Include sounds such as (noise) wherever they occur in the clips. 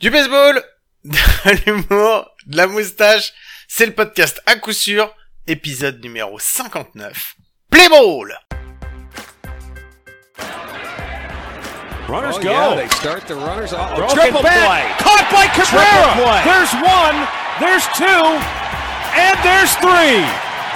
Du baseball, (laughs) de l'humour, de la moustache, c'est le podcast à coup sûr, épisode numéro 59. Play ball! Runners Oh, go. yeah, they start the runners off. Triple play. Caught by Cabrera. There's one. There's two. And there's three.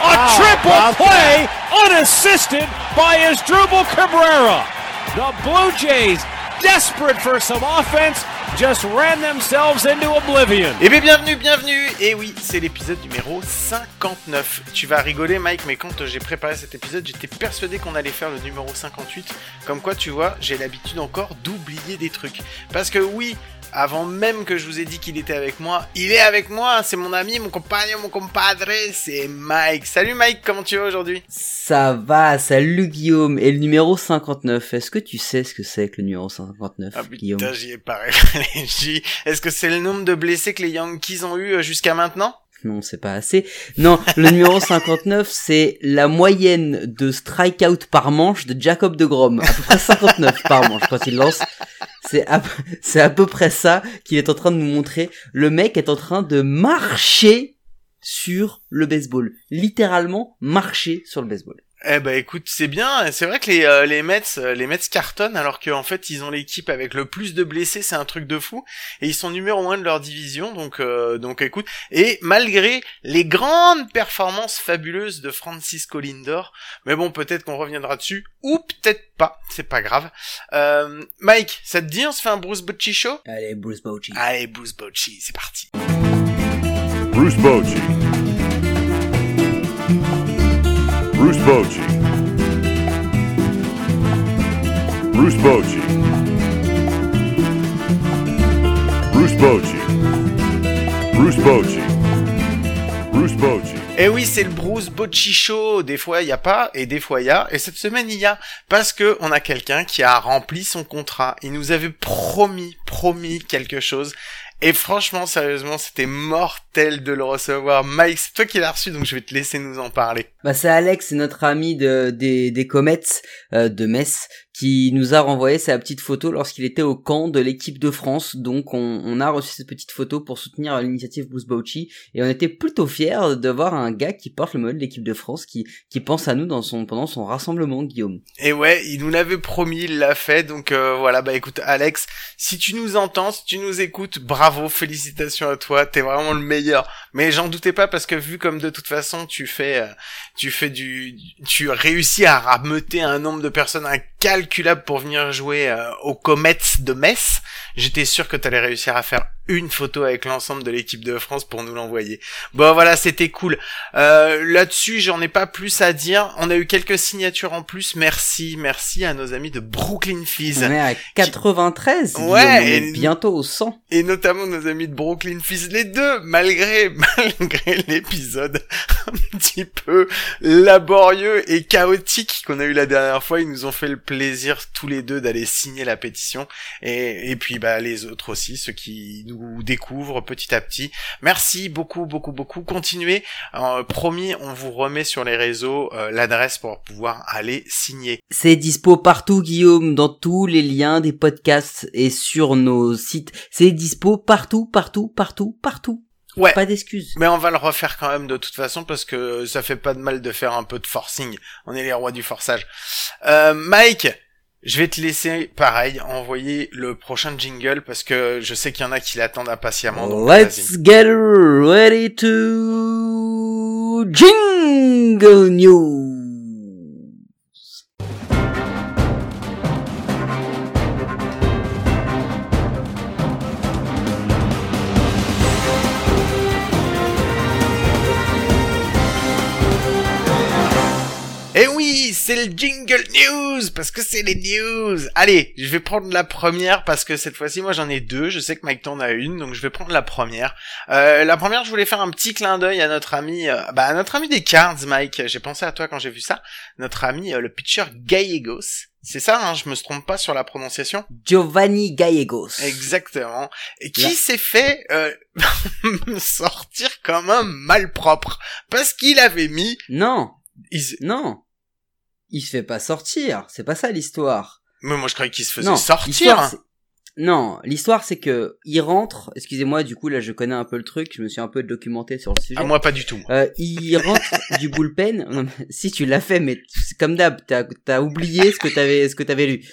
A triple play unassisted by Asdrubal Cabrera. The Blue Jays, desperate for some offense, just ran themselves into oblivion. Eh bien bienvenue, bienvenue Et oui, c'est l'épisode numéro 59. Tu vas rigoler Mike, mais quand j'ai préparé cet épisode, j'étais persuadé qu'on allait faire le numéro 58. Comme quoi, tu vois, j'ai l'habitude encore d'oublier des trucs. Parce que oui, avant même que je vous ai dit qu'il était avec moi, il est avec moi, c'est mon ami, mon compagnon, mon compadre, c'est Mike. Salut Mike, comment tu vas aujourd'hui? Ça va, salut Guillaume. Et le numéro 59, est-ce que tu sais ce que c'est que le numéro 59, Ah Guillaume? putain, j'y ai pas (laughs) réfléchi. Est-ce que c'est le nombre de blessés que les Yankees ont eu euh, jusqu'à maintenant? Non, c'est pas assez. Non, le numéro 59, c'est la moyenne de strikeout par manche de Jacob de Grom. À peu près 59 par manche quand il lance. C'est à, c'est à peu près ça qu'il est en train de nous montrer. Le mec est en train de marcher sur le baseball. Littéralement marcher sur le baseball. Eh ben écoute, c'est bien. C'est vrai que les euh, les Mets, euh, les Mets cartonnent alors qu'en fait ils ont l'équipe avec le plus de blessés, c'est un truc de fou. Et ils sont numéro un de leur division, donc euh, donc écoute. Et malgré les grandes performances fabuleuses de Francisco Lindor, mais bon peut-être qu'on reviendra dessus ou peut-être pas, c'est pas grave. Euh, Mike, ça te dit on se fait un Bruce Bocci show? Allez, Bruce Bochy. Allez Bruce Bocci, c'est parti. Bruce Bochy. Bruce Bochy. Bruce Bochy. Bruce Bochy. Bruce Bochy. Bruce Bochy. Et oui, c'est le Bruce Bocci Show. Des fois, il y a pas, et des fois, il y a. Et cette semaine, il y a. Parce que on a quelqu'un qui a rempli son contrat. Il nous avait promis, promis quelque chose. Et franchement, sérieusement, c'était mortel de le recevoir. Mike, c'est toi qui l'as reçu, donc je vais te laisser nous en parler. Bah c'est Alex, c'est notre ami de, des, des Comets euh, de Metz qui nous a renvoyé sa petite photo lorsqu'il était au camp de l'équipe de France. Donc on, on a reçu cette petite photo pour soutenir l'initiative Bruce Bochy et on était plutôt fiers de voir un gars qui porte le modèle de l'équipe de France qui, qui pense à nous dans son, pendant son rassemblement, Guillaume. Et ouais, il nous l'avait promis, il l'a fait. Donc euh, voilà, bah écoute, Alex, si tu nous entends, si tu nous écoutes, bravo, félicitations à toi, t'es vraiment le meilleur. Mais j'en doutais pas parce que vu comme de toute façon tu fais, euh, tu fais du, tu réussis à rameuter un nombre de personnes incalculable pour venir jouer euh, aux Comets de Metz, j'étais sûr que t'allais réussir à faire une photo avec l'ensemble de l'équipe de France pour nous l'envoyer. Bon voilà, c'était cool. Euh, Là-dessus, j'en ai pas plus à dire. On a eu quelques signatures en plus. Merci, merci à nos amis de Brooklyn Fizz. On est à 93, Guillaume, Ouais, on est et- bientôt au 100. Et notamment nos amis de Brooklyn Fizz, les deux, malgré, (laughs) malgré l'épisode un petit peu laborieux et chaotique qu'on a eu la dernière fois, ils nous ont fait le plaisir tous les deux d'aller signer la pétition. Et, et puis, bah, les autres aussi, ceux qui nous découvrent petit à petit. Merci beaucoup, beaucoup, beaucoup. Continuez. Euh, promis, on vous remet sur les réseaux euh, l'adresse pour pouvoir aller signer. C'est dispo partout, Guillaume, dans tous les liens des podcasts et sur nos sites. C'est dispo partout, partout, partout, partout. Ouais. Pas d'excuses. Mais on va le refaire quand même de toute façon parce que ça fait pas de mal de faire un peu de forcing. On est les rois du forçage. Euh, Mike, je vais te laisser, pareil, envoyer le prochain jingle parce que je sais qu'il y en a qui l'attendent impatiemment. donc. Let's get ready to jingle news. C'est le jingle news parce que c'est les news. Allez, je vais prendre la première parce que cette fois-ci, moi j'en ai deux. Je sais que Mike t'en a une, donc je vais prendre la première. Euh, la première, je voulais faire un petit clin d'œil à notre ami, euh, bah à notre ami des Cards, Mike. J'ai pensé à toi quand j'ai vu ça. Notre ami, euh, le pitcher Gallegos. C'est ça, hein, je me trompe pas sur la prononciation? Giovanni Gallegos. Exactement. Et qui s'est fait euh, (laughs) sortir comme un malpropre? Parce qu'il avait mis. Non, il- non. Il se fait pas sortir. C'est pas ça l'histoire. Mais moi je croyais qu'il se faisait Non, sortir. non, l'histoire c'est que il rentre. Excusez-moi, du coup là je connais un peu le truc, je me suis un peu documenté sur le sujet. Ah, moi, pas du tout. Euh, il rentre (laughs) du bullpen. Non, mais si tu l'as fait, mais comme d'hab, t'as as oublié ce que t'avais ce que t'avais lu.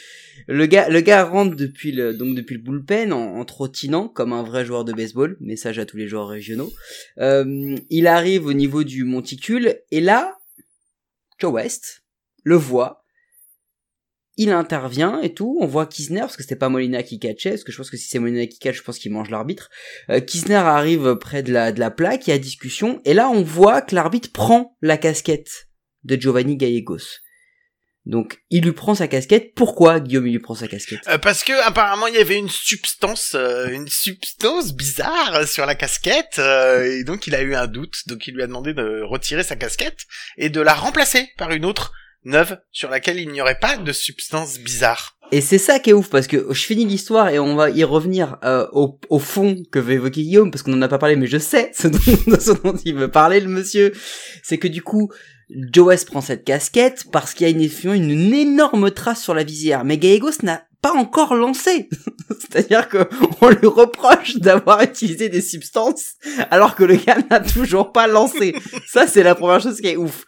Le gars, le gars rentre depuis le donc depuis le bullpen en, en trottinant comme un vrai joueur de baseball. Message à tous les joueurs régionaux. Euh, il arrive au niveau du monticule et là, Joe West le voit. Il intervient et tout. On voit Kisner parce que c'était pas Molina qui catchait. Parce que je pense que si c'est Molina qui catch, je pense qu'il mange l'arbitre. Euh, Kisner arrive près de la de la plaque. Il y a discussion et là on voit que l'arbitre prend la casquette de Giovanni Gallegos. Donc il lui prend sa casquette. Pourquoi Guillaume il lui prend sa casquette? Euh, parce que apparemment il y avait une substance, euh, une substance bizarre sur la casquette, et donc il a eu un doute, donc il lui a demandé de retirer sa casquette et de la remplacer par une autre neuve sur laquelle il n'y aurait pas de substance bizarre. Et c'est ça qui est ouf parce que je finis l'histoire et on va y revenir euh, au, au fond que veut évoquer Guillaume parce qu'on en a pas parlé mais je sais ce dont, (laughs) ce dont il veut parler le monsieur. C'est que du coup Joe West prend cette casquette parce qu'il y a une, une, énorme trace sur la visière mais Gallegos n'a pas encore lancé. (laughs) C'est-à-dire que on lui reproche d'avoir utilisé des substances alors que le gars n'a toujours pas lancé. Ça c'est la première chose qui est ouf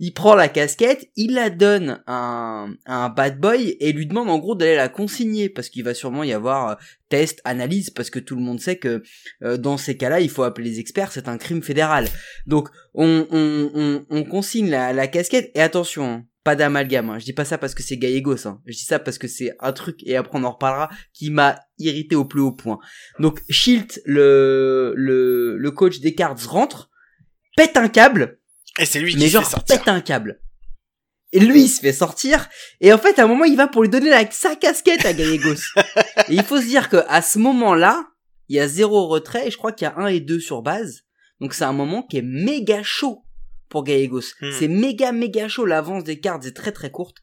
il prend la casquette, il la donne à un, bad boy et lui demande en gros d'aller la consigner parce qu'il va sûrement y avoir euh, test, analyse parce que tout le monde sait que euh, dans ces cas-là il faut appeler les experts, c'est un crime fédéral. Donc on, on, on, on consigne la, casquette et attention, hein, pas d'amalgame. Hein. Je dis pas ça parce que c'est Gallegos. Hein. Je dis ça parce que c'est un truc et après on en reparlera qui m'a irrité au plus haut point. Donc Schilt, le le, le coach des cards rentre, pète un câble Et c'est lui qui mais se genre fait sortir. pète un câble. Et lui, il se fait sortir. Et en fait, à un moment, il va pour lui donner la, sa casquette à Gallegos. (laughs) et il faut se dire que à ce moment-là, il y a zéro retrait. Et je crois qu'il y a un et deux sur base. Donc c'est un moment qui est méga chaud pour Gallegos. Hmm. C'est méga méga chaud. L'avance des cartes est très très courte.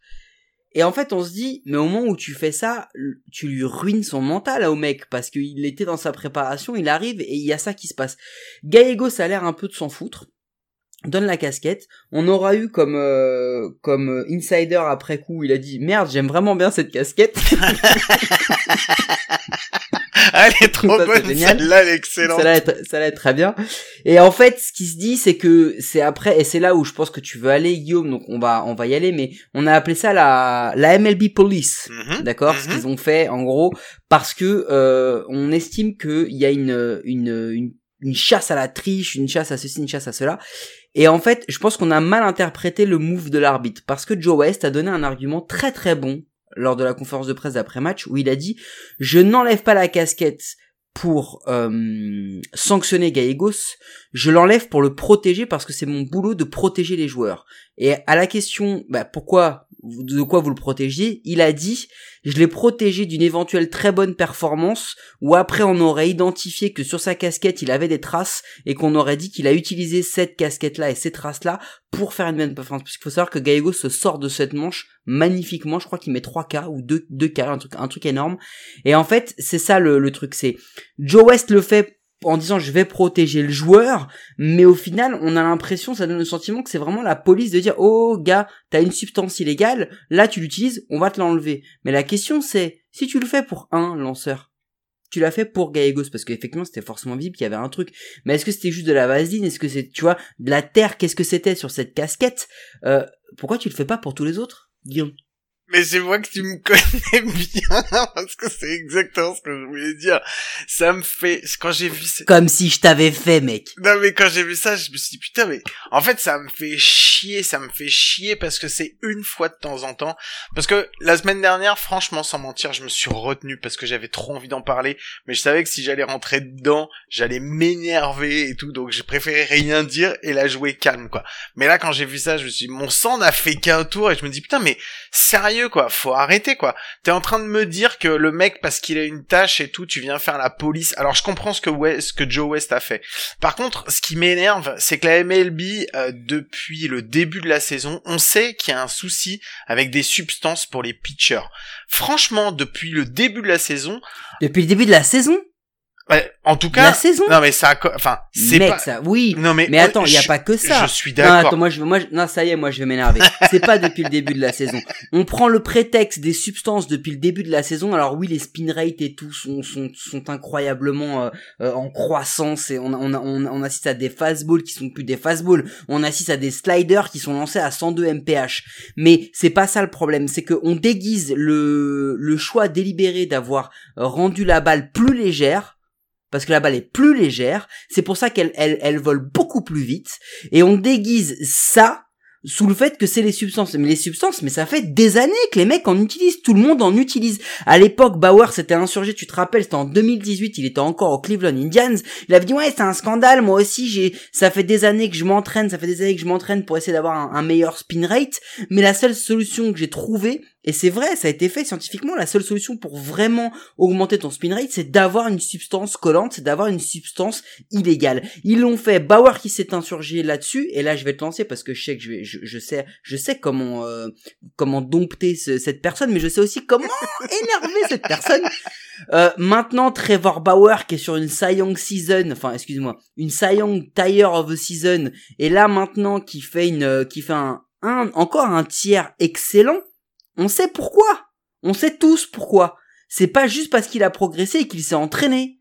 Et en fait, on se dit, mais au moment où tu fais ça, tu lui ruines son mental au mec, parce qu'il était dans sa préparation, il arrive et il y a ça qui se passe. Gallegos a l'air un peu de s'en foutre donne la casquette. On aura eu comme euh, comme euh, insider après coup, il a dit merde, j'aime vraiment bien cette casquette. (laughs) (laughs) Elle est trop Ça, bonne, génial. celle-là, elle est excellente. ça va être très bien. Et en fait, ce qui se dit, c'est que c'est après et c'est là où je pense que tu veux aller, Guillaume. Donc on va on va y aller, mais on a appelé ça la la MLB Police. Mhm. D'accord, ce Mhm. qu'ils ont fait en gros parce que euh, on estime que il y a une, une une une chasse à la triche, une chasse à ceci, une chasse à cela. Et en fait, je pense qu'on a mal interprété le move de l'arbitre parce que Joe West a donné un argument très très bon lors de la conférence de presse d'après-match où il a dit je n'enlève pas la casquette pour euh, sanctionner Gallegos, je l'enlève pour le protéger parce que c'est mon boulot de protéger les joueurs. Et à la question, bah, pourquoi, de quoi vous le protégez, il a dit, je l'ai protégé d'une éventuelle très bonne performance, ou après on aurait identifié que sur sa casquette il avait des traces, et qu'on aurait dit qu'il a utilisé cette casquette-là et ces traces-là pour faire une bonne performance. Parce qu'il faut savoir que Gallegos se sort de cette manche magnifiquement, je crois qu'il met 3 K ou 2, 2 K, un truc, un truc énorme. Et en fait, c'est ça le, le truc, c'est Joe West le fait en disant je vais protéger le joueur, mais au final on a l'impression, ça donne le sentiment que c'est vraiment la police de dire oh gars, t'as une substance illégale, là tu l'utilises, on va te l'enlever. Mais la question c'est, si tu le fais pour un lanceur, tu l'as fait pour Gallegos parce qu'effectivement c'était forcément visible qu'il y avait un truc. Mais est-ce que c'était juste de la vaseline? Est-ce que c'est, tu vois, de la terre? Qu'est-ce que c'était sur cette casquette? Euh, Pourquoi tu le fais pas pour tous les autres, Guillaume Mais c'est moi que tu me connais (laughs) bien, parce que c'est exactement ce que je voulais dire. Ça me fait, quand j'ai vu ça, Comme si je t'avais fait, mec. non mais quand j'ai vu ça, je me suis dit putain mais, en fait ça me fait chier, ça me fait chier parce que c'est une fois de temps en temps. Parce que la semaine dernière, franchement, sans mentir, je me suis retenu parce que j'avais trop envie d'en parler, mais je savais que si j'allais rentrer dedans, j'allais m'énerver et tout, donc j'ai préféré rien dire et la jouer calme quoi. Mais là quand j'ai vu ça, je me suis dit, mon sang n'a fait qu'un tour et je me dis putain mais sérieux quoi, faut arrêter quoi. T'es en train de me dire que le mec parce qu'il a une tâche et tout, tu viens faire la police. Alors je comprends ce que Joe West a fait. Par contre, ce qui m'énerve, c'est que la MLB euh, depuis le début de la saison, on sait qu'il y a un souci avec des substances pour les pitchers. Franchement, depuis le début de la saison, Depuis le début de la saison? Ouais, en tout cas, La saison non mais ça, enfin, c'est pas. ça, oui. Non mais, Mais attends, il y a pas que ça. Je suis Non, d'accord. attends, moi je, moi, je- non, ça y est, moi je vais m'énerver. C'est pas depuis le début de la saison. On prend le prétexte des substances depuis le début de la saison. Alors oui, les spin rates et tout sont sont, sont incroyablement euh, euh, en croissance et on, on, on, on assiste à des fastballs qui sont plus des fastballs. On assiste à des sliders qui sont lancés à 102 mph. Mais c'est pas ça le problème, c'est que on déguise le le choix délibéré d'avoir rendu la balle plus légère parce que la balle est plus légère, c'est pour ça qu'elle elle, elle vole beaucoup plus vite, et on déguise ça sous le fait que c'est les substances. Mais les substances, mais ça fait des années que les mecs en utilisent, tout le monde en utilise. À l'époque, Bauer s'était insurgé, tu te rappelles, c'était en 2018, il était encore au Cleveland Indians, il avait dit ouais c'est un scandale, moi aussi j'ai, ça fait des années que je m'entraîne, ça fait des années que je m'entraîne pour essayer d'avoir un, un meilleur spin rate, mais la seule solution que j'ai trouvée, et c'est vrai, ça a été fait scientifiquement, la seule solution pour vraiment augmenter ton spin rate, c'est d'avoir une substance collante, c'est d'avoir une substance illégale. Ils l'ont fait, Bauer qui s'est insurgé là-dessus, et là je vais te lancer parce que je sais que je vais, je, je sais, je sais comment, euh, comment dompter ce- cette personne, mais je sais aussi comment (laughs) énerver cette personne. Euh, maintenant, Trevor Bauer qui est sur une Cy Young season, enfin excuse-moi, une Cy Young Tire of the season, et là maintenant qui fait une, euh, qui fait un, un, encore un tiers excellent. On sait pourquoi. On sait tous pourquoi. C'est pas juste parce qu'il a progressé et qu'il s'est entraîné.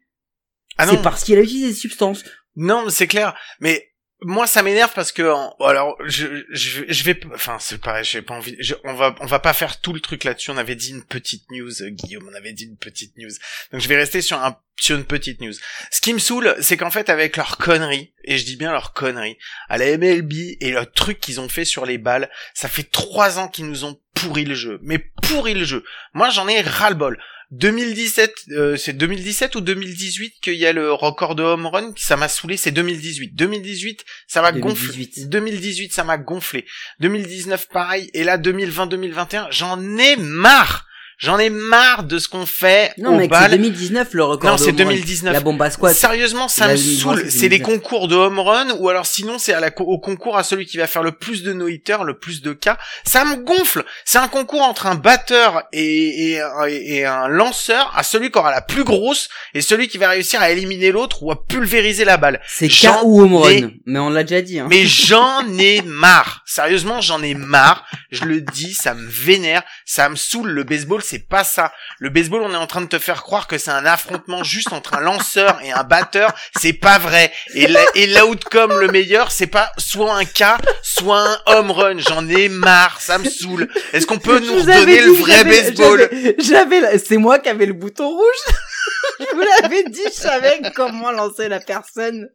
Ah c'est parce qu'il a utilisé des substances. non, c'est clair. Mais moi, ça m'énerve parce que, alors, je, je, je vais, enfin, c'est pareil, j'ai pas envie. je- on va, on va pas faire tout le truc là-dessus. On avait dit une petite news, euh, Guillaume. On avait dit une petite news. Donc, je vais rester sur un, sur une petite news. Ce qui me saoule, c'est qu'en fait, avec leur connerie, et je dis bien leur connerie, à la MLB et le truc qu'ils ont fait sur les balles, ça fait trois ans qu'ils nous ont pourri le jeu. Mais pourri le jeu. Moi, j'en ai ras-le-bol. 2017, euh, c'est 2017 ou 2018 qu'il y a le record de home run, ça m'a saoulé, c'est 2018. 2018, ça m'a gonflé. 2018. 2018, ça m'a gonflé. 2019, pareil. Et là, 2020, 2021, j'en ai marre. J'en ai marre de ce qu'on fait Non mec, c'est bal. 2019 le record. Non, c'est home run. 2019. La bomba squat. Sérieusement, ça La me saoule. c'est les 2019. concours de home run ou alors sinon c'est à co- au concours à celui qui va faire le plus de no-hitters, le plus de cas. Ça me gonfle. C'est un concours entre un batteur et, et, un- et un lanceur à celui qui aura la plus grosse et celui qui va réussir à éliminer l'autre ou à pulvériser la balle. C'est K ou home ai- run. Mais on l'a déjà dit. Hein. Mais (laughs) j'en ai marre. Sérieusement, j'en ai marre. Je le dis, ça me vénère, ça me saoule. Le baseball, c'est pas ça. Le baseball, on est en train de te faire croire que c'est un affrontement juste entre un lanceur et un batteur. C'est pas vrai. Et la- et l'outcome le meilleur, c'est pas soit un K, soit un home run. J'en ai marre. Ça me saoule. Est-ce qu'on peut nous redonner dit le vrai j'avais- baseball? j'avais- c'est moi qui avais le bouton rouge. (laughs) je vous l'avais dit, je savais comment lancer la personne.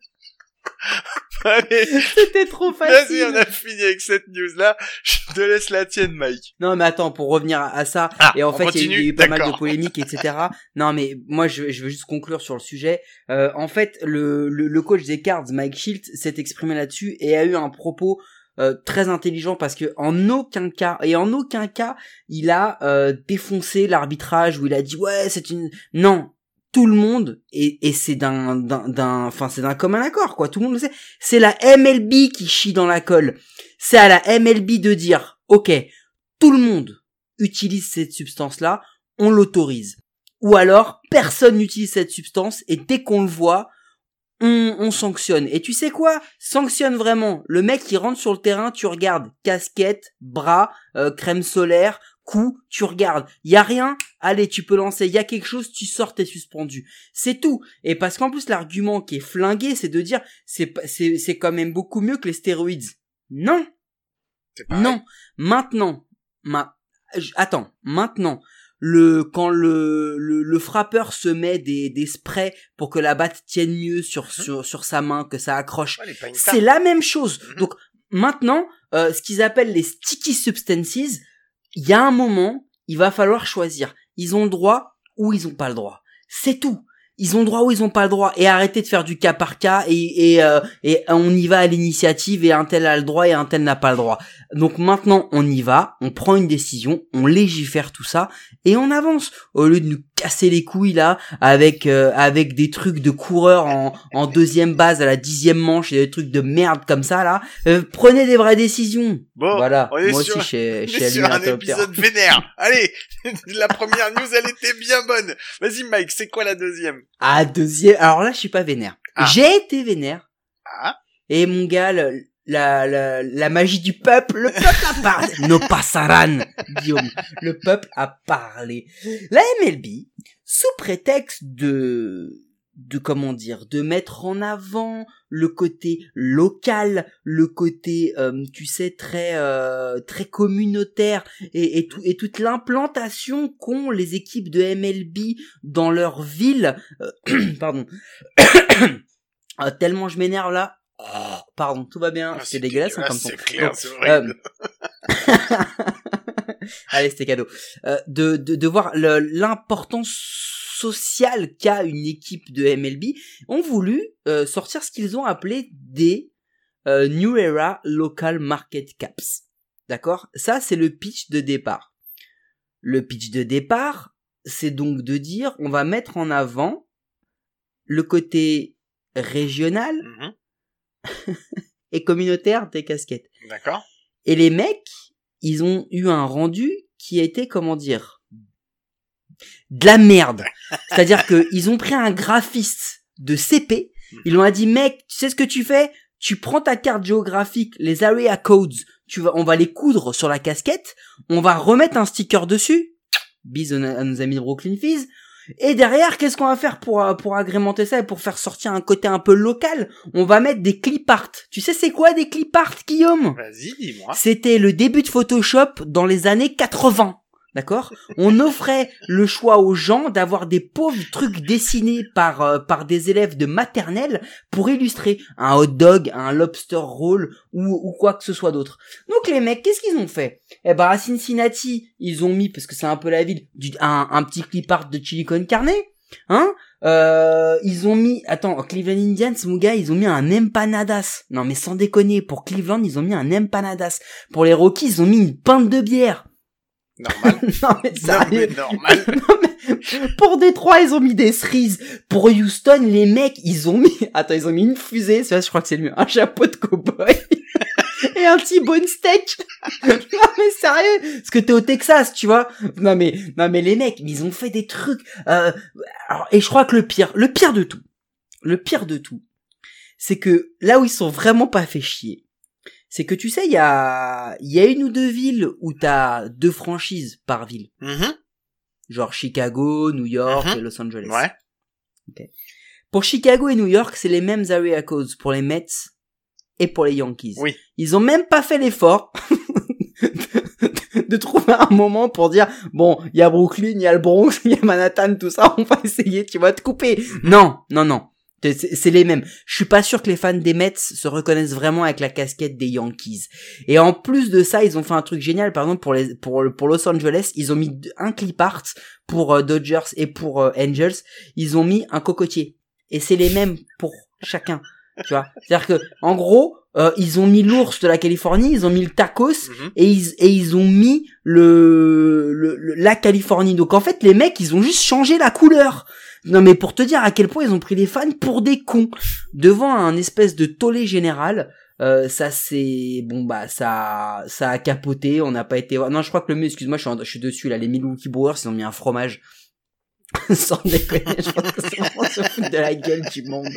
C'était trop Vas-y, on facile. a fini avec cette news-là. Je te laisse la tienne, Mike. Non mais attends, pour revenir à, à ça, Ah, et en fait il y a eu- continue il y a eu pas mal de polémiques, etc. non mais moi je, je veux juste conclure sur le sujet. Euh, en fait, le, le, le coach des Cards, Mike Shields, s'est exprimé là-dessus et a eu un propos euh, très intelligent parce que en aucun cas et en aucun cas il a euh, défoncé l'arbitrage où il a dit ouais c'est une non tout le monde et, et c'est d'un d'un enfin c'est d'un commun accord quoi. Tout le monde le sait. C'est la MLB qui chie dans la colle. C'est à la MLB de dire ok tout le monde utilise cette substance là on l'autorise. Ou alors personne n'utilise cette substance et dès qu'on le voit on, on sanctionne. Et tu sais quoi? Sanctionne vraiment. Le mec qui rentre sur le terrain, tu regardes. Casquette, bras, euh, crème solaire, cou, tu regardes. Y a rien Allez, tu peux lancer. Y a quelque chose, tu sors, t'es suspendu. C'est tout. Et parce qu'en plus l'argument qui est flingué, c'est de dire c'est pas- c'est c'est quand même beaucoup mieux que les stéroïdes. Non, non. Maintenant, ma... attends, maintenant, le quand le, le, le frappeur se met des, des sprays pour que la batte tienne mieux sur, sur, sur sa main, que ça accroche, Ouais, c'est la même chose. Mhm. Donc maintenant, euh, ce qu'ils appellent les sticky substances, il y a un moment, il va falloir choisir. Ils ont le droit ou ils ont pas le droit. C'est tout. Ils ont le droit ou ils ont pas le droit et arrêtez de faire du cas par cas et et, euh, et on y va à l'initiative et un tel a le droit et un tel n'a pas le droit. Donc maintenant on y va, on prend une décision, on légifère tout ça et on avance au lieu de nous casser les couilles là avec euh, avec des trucs de coureurs en, en deuxième base à la dixième manche et des trucs de merde comme ça là. Euh, prenez des vraies décisions. Bon, voilà. on est Moi sur- aussi, chez, chez sur un épisode vénère. (laughs) Allez, (laughs) la première news, elle était bien bonne. Vas-y, Mike, c'est quoi la deuxième? Ah deuxième. Alors là, je suis pas vénère. Ah. J'ai été vénère. Ah. Et mon gars, le- la, la, la magie du peuple, le peuple a parlé. (laughs) no passaran, Guillaume. Le peuple a parlé. La MLB, sous prétexte de, de comment dire, de mettre en avant le côté local, le côté, euh, tu sais, très, euh, très communautaire et, et, tout, et toute l'implantation qu'ont les équipes de MLB dans leur ville. euh, (clears throat) pardon. (coughs) Ah, tellement je m'énerve là. Oh, pardon, tout va bien. Ah, c'est dégueulasse hein, comme c'est clair, (laughs) c'est horrible. (laughs) Allez, c'était cadeau. Euh, de, de, de voir l'importance sociale qu'a une équipe de MLB, ont voulu euh, sortir ce qu'ils ont appelé des euh, New Era Local Market Caps. D'accord? Ça, c'est le pitch de départ. Le pitch de départ, c'est donc de dire, on va mettre en avant le côté régional Mhm. (laughs) et communautaire des casquettes. D'accord. Et les mecs, ils ont eu un rendu qui a été, comment dire, de la merde. (laughs) C'est-à-dire que ils ont pris un graphiste de CP, ils lui ont dit, mec, tu sais ce que tu fais? Tu prends ta carte géographique, les area codes, tu vas, on va les coudre sur la casquette, on va remettre un sticker dessus, bise à nos amis de Brooklyn Fizz, et derrière, qu'est-ce qu'on va faire pour, euh, pour agrémenter ça et pour faire sortir un côté un peu local? On va mettre des clip art. Tu sais c'est quoi des clip art, Guillaume? Vas-y, dis-moi. C'était le début de Photoshop dans les années 80. D'accord? On offrait le choix aux gens d'avoir des pauvres trucs dessinés par euh, par des élèves de maternelle pour illustrer un hot dog, un lobster roll ou, ou quoi que ce soit d'autre. Donc les mecs, qu'est-ce qu'ils ont fait? Eh ben à Cincinnati, ils ont mis parce que c'est un peu la ville du, un, un petit clip art de chili con carne, hein? Euh, ils ont mis, attends, Cleveland Indians, mon gars, ils ont mis un empanadas. Non, mais sans déconner, pour Cleveland, ils ont mis un empanadas. Pour les Rockies, ils ont mis une pinte de bière. Normal. (laughs) non, mais non, sérieux. mais normal. (laughs) Non, mais pour Détroit, ils ont mis des cerises. Pour Houston, les mecs, ils ont mis, attends, ils ont mis une fusée, ça, je crois que c'est le mieux, un chapeau de cowboy. (laughs) Et un T-bone steak. non, mais sérieux. Parce que t'es au Texas, tu vois. Non, mais, non, mais les mecs, ils ont fait des trucs, euh, alors, et je crois que le pire, le pire de tout, le pire de tout, c'est que là où ils sont vraiment pas fait chier, c'est que tu sais, il y a, y a une ou deux villes où t'as deux franchises par ville. Mhm. Genre Chicago, New York et Los Angeles. Ouais. Pour Chicago et New York, c'est les mêmes area codes pour les Mets et pour les Yankees. Oui. Ils ont même pas fait l'effort (laughs) de, de trouver un moment pour dire bon, il y a Brooklyn, il y a le Bronx, (laughs) il y a Manhattan, tout ça, on va essayer, tu vas te couper. Non, non, non. C'est- les mêmes. Je suis pas sûr que les fans des Mets se reconnaissent vraiment avec la casquette des Yankees. Et en plus de ça, ils ont fait un truc génial. Par exemple, pour les pour pour Los Angeles, ils ont mis un clip art pour euh, Dodgers et pour euh, Angels. Ils ont mis un cocotier. Et c'est les mêmes pour chacun. Tu vois? C'est-à-dire que en gros, euh, ils ont mis l'ours de la Californie, ils ont mis le tacos Mhm. et ils et ils ont mis le, le, le- la Californie. Donc en fait, les mecs, ils ont juste changé la couleur. Non mais pour te dire à quel point ils ont pris les fans pour des cons devant un espèce de tollé général. euh, ça c'est bon bah ça ça a capoté, on n'a pas été non je crois que le mieux excuse-moi je suis, en- je suis dessus là les Milwaukee Brewers ils ont mis un fromage (laughs) sans déconner je pense que c'est vraiment se foutre de la gueule du monde.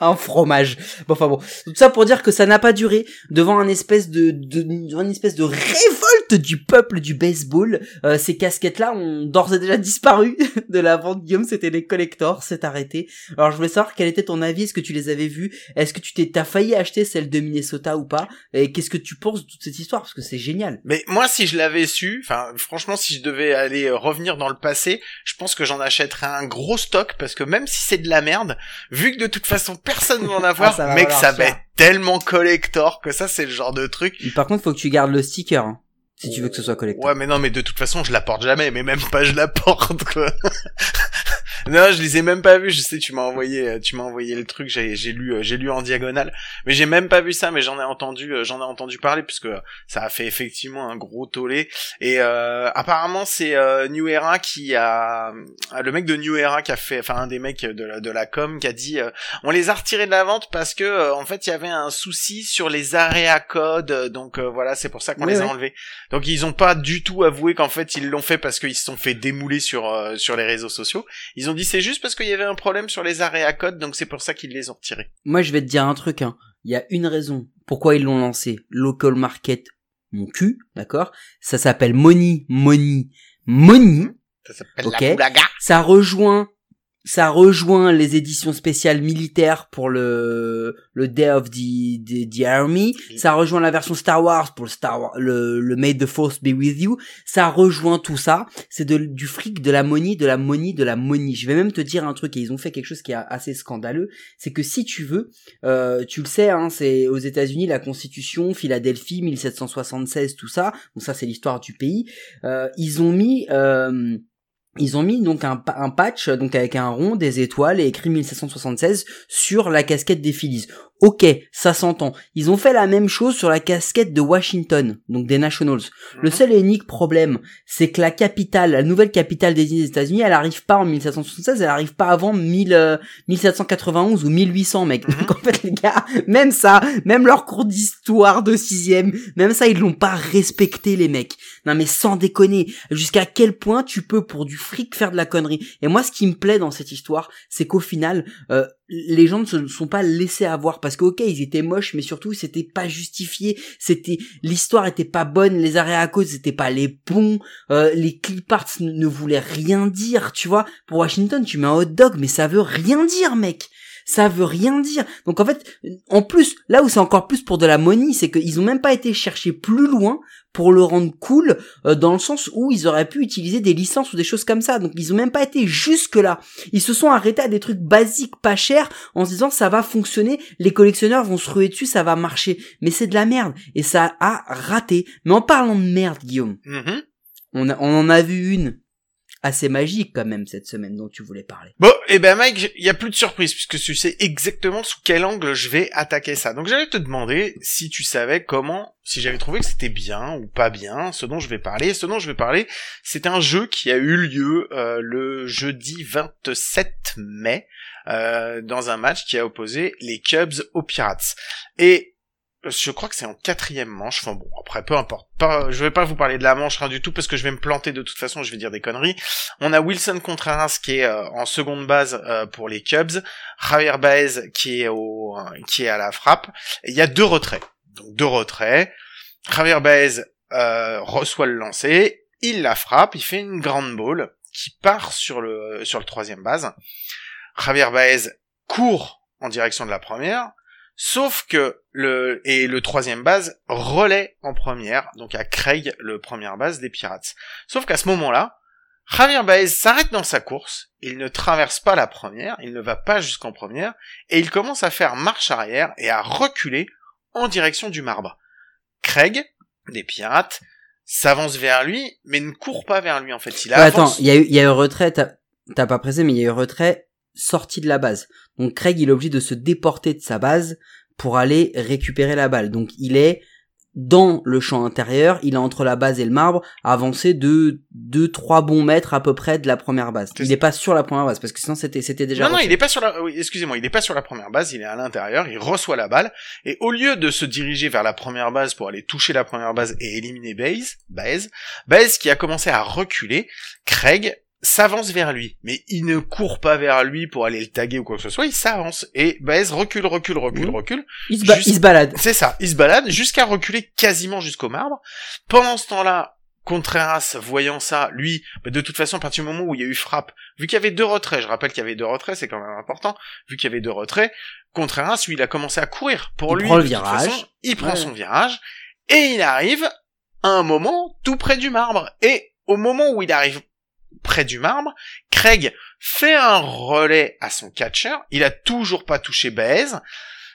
Un fromage. Bon enfin bon. Tout ça pour dire que ça n'a pas duré devant un espèce de, de une espèce de révolte du peuple du baseball. Euh, ces casquettes là ont d'ores et déjà disparu (laughs) de la vente. Guillaume c'était les collectors c'est arrêté. Alors je voulais savoir quel était ton avis. Est-ce que tu les avais vus? Est-ce que tu t'es t'as failli acheter celle de Minnesota ou pas? Et qu'est-ce que tu penses de toute cette histoire? Parce que c'est génial. Mais moi, si je l'avais su, enfin, franchement, si je devais aller euh, revenir dans le passé, je pense que j'en achèterais un gros stock parce que même si c'est de la merde, vu que de toute façon personne ne va en avoir, Ah, ça va mec, ça va être tellement collector que ça, c'est le genre de truc. par contre faut que tu gardes le sticker hein, si tu veux que ce soit collector Ouais, mais non, mais de toute façon, je la porte jamais, mais même pas je la porte, quoi. Non, je les ai même pas vus. Je sais, tu m'as envoyé, euh, tu m'as envoyé le truc. J'ai, j'ai lu, euh, j'ai lu en diagonale, mais j'ai même pas vu ça. Mais j'en ai entendu, euh, j'en ai entendu parler puisque ça a fait effectivement un gros tollé. Et euh, apparemment, c'est euh, New Era qui a, le mec de New Era qui a fait, enfin un des mecs de la, de la com qui a dit, euh, on les a retirés de la vente parce que euh, en fait il y avait un souci sur les arrêts à code. Donc euh, voilà, c'est pour ça qu'on Oui, les a oui. enlevés. Donc ils ont pas du tout avoué qu'en fait ils l'ont fait parce qu'ils se sont fait démouler sur euh, sur les réseaux sociaux. Ils ont dit c'est juste parce qu'il y avait un problème sur les arrêts à code, donc c'est pour ça qu'ils les ont retirés. Moi, je vais te dire un truc, hein. Il y a une raison pourquoi ils l'ont lancé. Local market, mon cul, d'accord? Ça s'appelle Money, Money, Money. Ça s'appelle la boulaga. Ça rejoint, ça rejoint les éditions spéciales militaires pour le, le Day of the, the, the Army. Ça rejoint la version Star Wars pour le Star Wars, le, le May the Force be with you. Ça rejoint tout ça. C'est de, du fric, de la money, de la money, de la money. Je vais même te dire un truc et ils ont fait quelque chose qui est assez scandaleux. C'est que si tu veux, euh, tu le sais, hein, c'est aux États-Unis la Constitution, Philadelphie, 1776, tout ça. Donc ça, c'est l'histoire du pays. Euh, ils ont mis, euh, ils ont mis donc un, pa- un patch donc avec un rond, des étoiles et écrit 1776 sur la casquette des Phillies. Ok, ça s'entend. Ils ont fait la même chose sur la casquette de Washington, donc des Nationals. Le seul et unique problème, c'est que la capitale, la nouvelle capitale des États-Unis, elle arrive pas en 1776, elle arrive pas avant 1000, euh, 1791 ou 1800, mec. Mhm. (laughs) Donc en fait, les gars, même ça, même leur cours d'histoire de sixième, même ça, ils l'ont pas respecté, les mecs. Non mais sans déconner, jusqu'à quel point tu peux pour du fric faire de la connerie? Et moi, ce qui me plaît dans cette histoire, c'est qu'au final, euh, les gens ne se sont pas laissés avoir parce que ok, ils étaient moches, mais surtout c'était pas justifié. C'était l'histoire était pas bonne, les arrêts à cause c'était pas les bons, euh, les clip arts ne, ne voulaient rien dire, tu vois. Pour Washington, tu mets un hot dog, mais ça veut rien dire, mec. Ça veut rien dire. Donc en fait, en plus, là où c'est encore plus pour de la money, c'est qu'ils ont même pas été chercher plus loin pour le rendre cool, euh, dans le sens où ils auraient pu utiliser des licences ou des choses comme ça. Donc ils ont même pas été jusque là. Ils se sont arrêtés à des trucs basiques, pas chers, en se disant ça va fonctionner, les collectionneurs vont se ruer dessus, ça va marcher. Mais c'est de la merde et ça a raté. Mais en parlant de merde, Guillaume, Mhm. on, a- on en a vu une assez magique quand même cette semaine dont tu voulais parler. Bon, et ben Mike, il y a plus de surprise puisque tu sais exactement sous quel angle je vais attaquer ça. Donc j'allais te demander si tu savais comment, si j'avais trouvé que c'était bien ou pas bien, ce dont je vais parler. Ce dont je vais parler, c'est un jeu qui a eu lieu euh, le jeudi 27 mai euh, dans un match qui a opposé les Cubs aux Pirates. Et je crois que c'est en quatrième manche. Enfin bon, après peu importe. Je vais pas vous parler de la manche rien du tout parce que je vais me planter de toute façon. Je vais dire des conneries. On a Wilson Contreras qui est euh, en seconde base euh, pour les Cubs, Javier Baez qui est au qui est à la frappe. Il y a deux retraits. Donc deux retraits. Javier Baez euh, reçoit le lancer, il la frappe, il fait une grande ball qui part sur le sur le troisième base. Javier Baez court en direction de la première, sauf que le et le troisième base relaie en première, donc à Craig le première base des Pirates. Sauf qu'à ce moment-là, Javier Baez s'arrête dans sa course, il ne traverse pas la première, il ne va pas jusqu'en première, et il commence à faire marche arrière et à reculer en direction du marbre. Craig, des pirates, s'avance vers lui, mais ne court pas vers lui en fait. Il Ouais, attends, avance. il y a eu, il y a eu retrait, t'as t'as pas pressé, mais il y a eu retrait sorti de la base. Donc Craig, il est obligé de se déporter de sa base pour aller récupérer la balle. Donc il est dans le champ intérieur, il est entre la base et le marbre, avancé de 2-3 bons mètres à peu près de la première base. Il n'est pas sur la première base, parce que sinon c'était c'était déjà... Non, non, il est pas sur la, oui, excusez-moi, il est pas sur la première base, il est à l'intérieur, il reçoit la balle, et au lieu de se diriger vers la première base pour aller toucher la première base et éliminer Baze, Baze, Baze qui a commencé à reculer, Craig s'avance vers lui, mais il ne court pas vers lui pour aller le taguer ou quoi que ce soit, il s'avance, et Baze recule, recule, recule, Mhm. recule, il, se ba- juste- il se balade. c'est ça, il se balade jusqu'à reculer quasiment jusqu'au marbre. Pendant ce temps-là, Contreras, voyant ça, lui, bah, de toute façon, à partir du moment où il y a eu frappe, vu qu'il y avait deux retraits, je rappelle qu'il y avait deux retraits, c'est quand même important, vu qu'il y avait deux retraits, Contreras, lui, il a commencé à courir. Pour Il lui, prend le de toute virage. façon, il prend Ouais. son virage, et il arrive à un moment tout près du marbre. Et au moment où il arrive près du marbre, Craig fait un relais à son catcher, il a toujours pas touché Baez,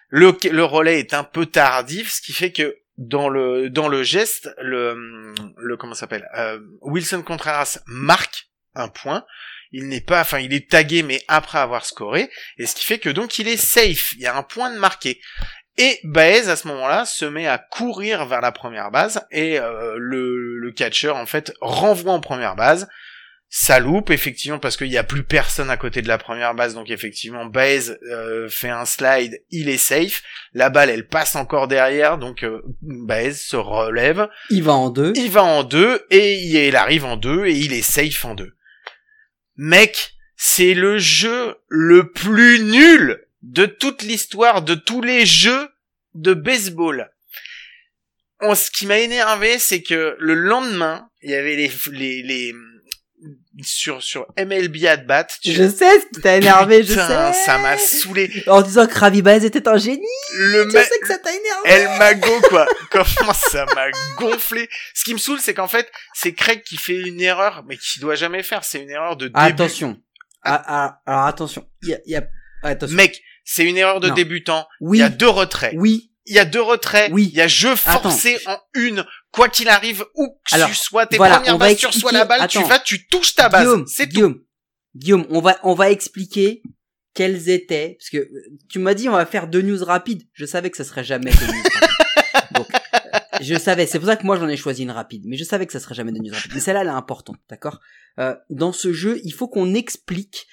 le, relais est un peu tardif, ce qui fait que dans le dans le geste, le comment s'appelle euh, Wilson Contreras marque un point. il n'est pas, enfin, il est tagué, mais après avoir scoré, et ce qui fait que donc il est safe. Il y a un point de marqué. Et Baez à ce moment-là se met à courir vers la première base et euh, le, le catcher en fait renvoie en première base. Ça loupe effectivement parce qu'il n'y a plus personne à côté de la première base donc effectivement Baez euh, fait un slide, il est safe. La balle elle passe encore derrière donc euh, Baez se relève, Il va en deux. il va en deux et il arrive en deux et il est safe en deux. Mec, c'est le jeu le plus nul de toute l'histoire de tous les jeux de baseball. On, ce qui m'a énervé, c'est que le lendemain, il y avait les, les, les sur sur MLB at bat. tu- Je sais ce qui t'a énervé, je sais. ça m'a saoulé. En disant que Ravi Baez était un génie, Le je mec, sais que ça t'a énervé. El Mago, quoi. (laughs) Comment ça m'a gonflé. Ce qui me saoule, c'est qu'en fait, c'est Craig qui fait une erreur, mais qui doit jamais faire. C'est une erreur de début. Attention. Ah, ah, alors attention. Il y a, y a- attention. Mec, c'est une erreur de Non. débutant. Oui. Il y a deux retraits. Oui. Il y a deux retraits. Oui. Il y a jeu forcé en une. Quoi qu'il arrive, où que Alors, tu sois, tes voilà, premières reçois expliquer- la balle, tu vas, tu touches ta base. Guillaume, C'est tout. Guillaume, Guillaume, on va, on va expliquer quelles étaient, parce que euh, tu m'as dit on va faire deux news rapides. Je savais que ça serait jamais deux news rapides. (laughs) Donc, euh, je savais, c'est pour ça que moi j'en ai choisi une rapide, mais je savais que ça serait jamais deux news rapides. Mais celle-là, elle est importante, d'accord? Euh, Dans ce jeu, il faut qu'on explique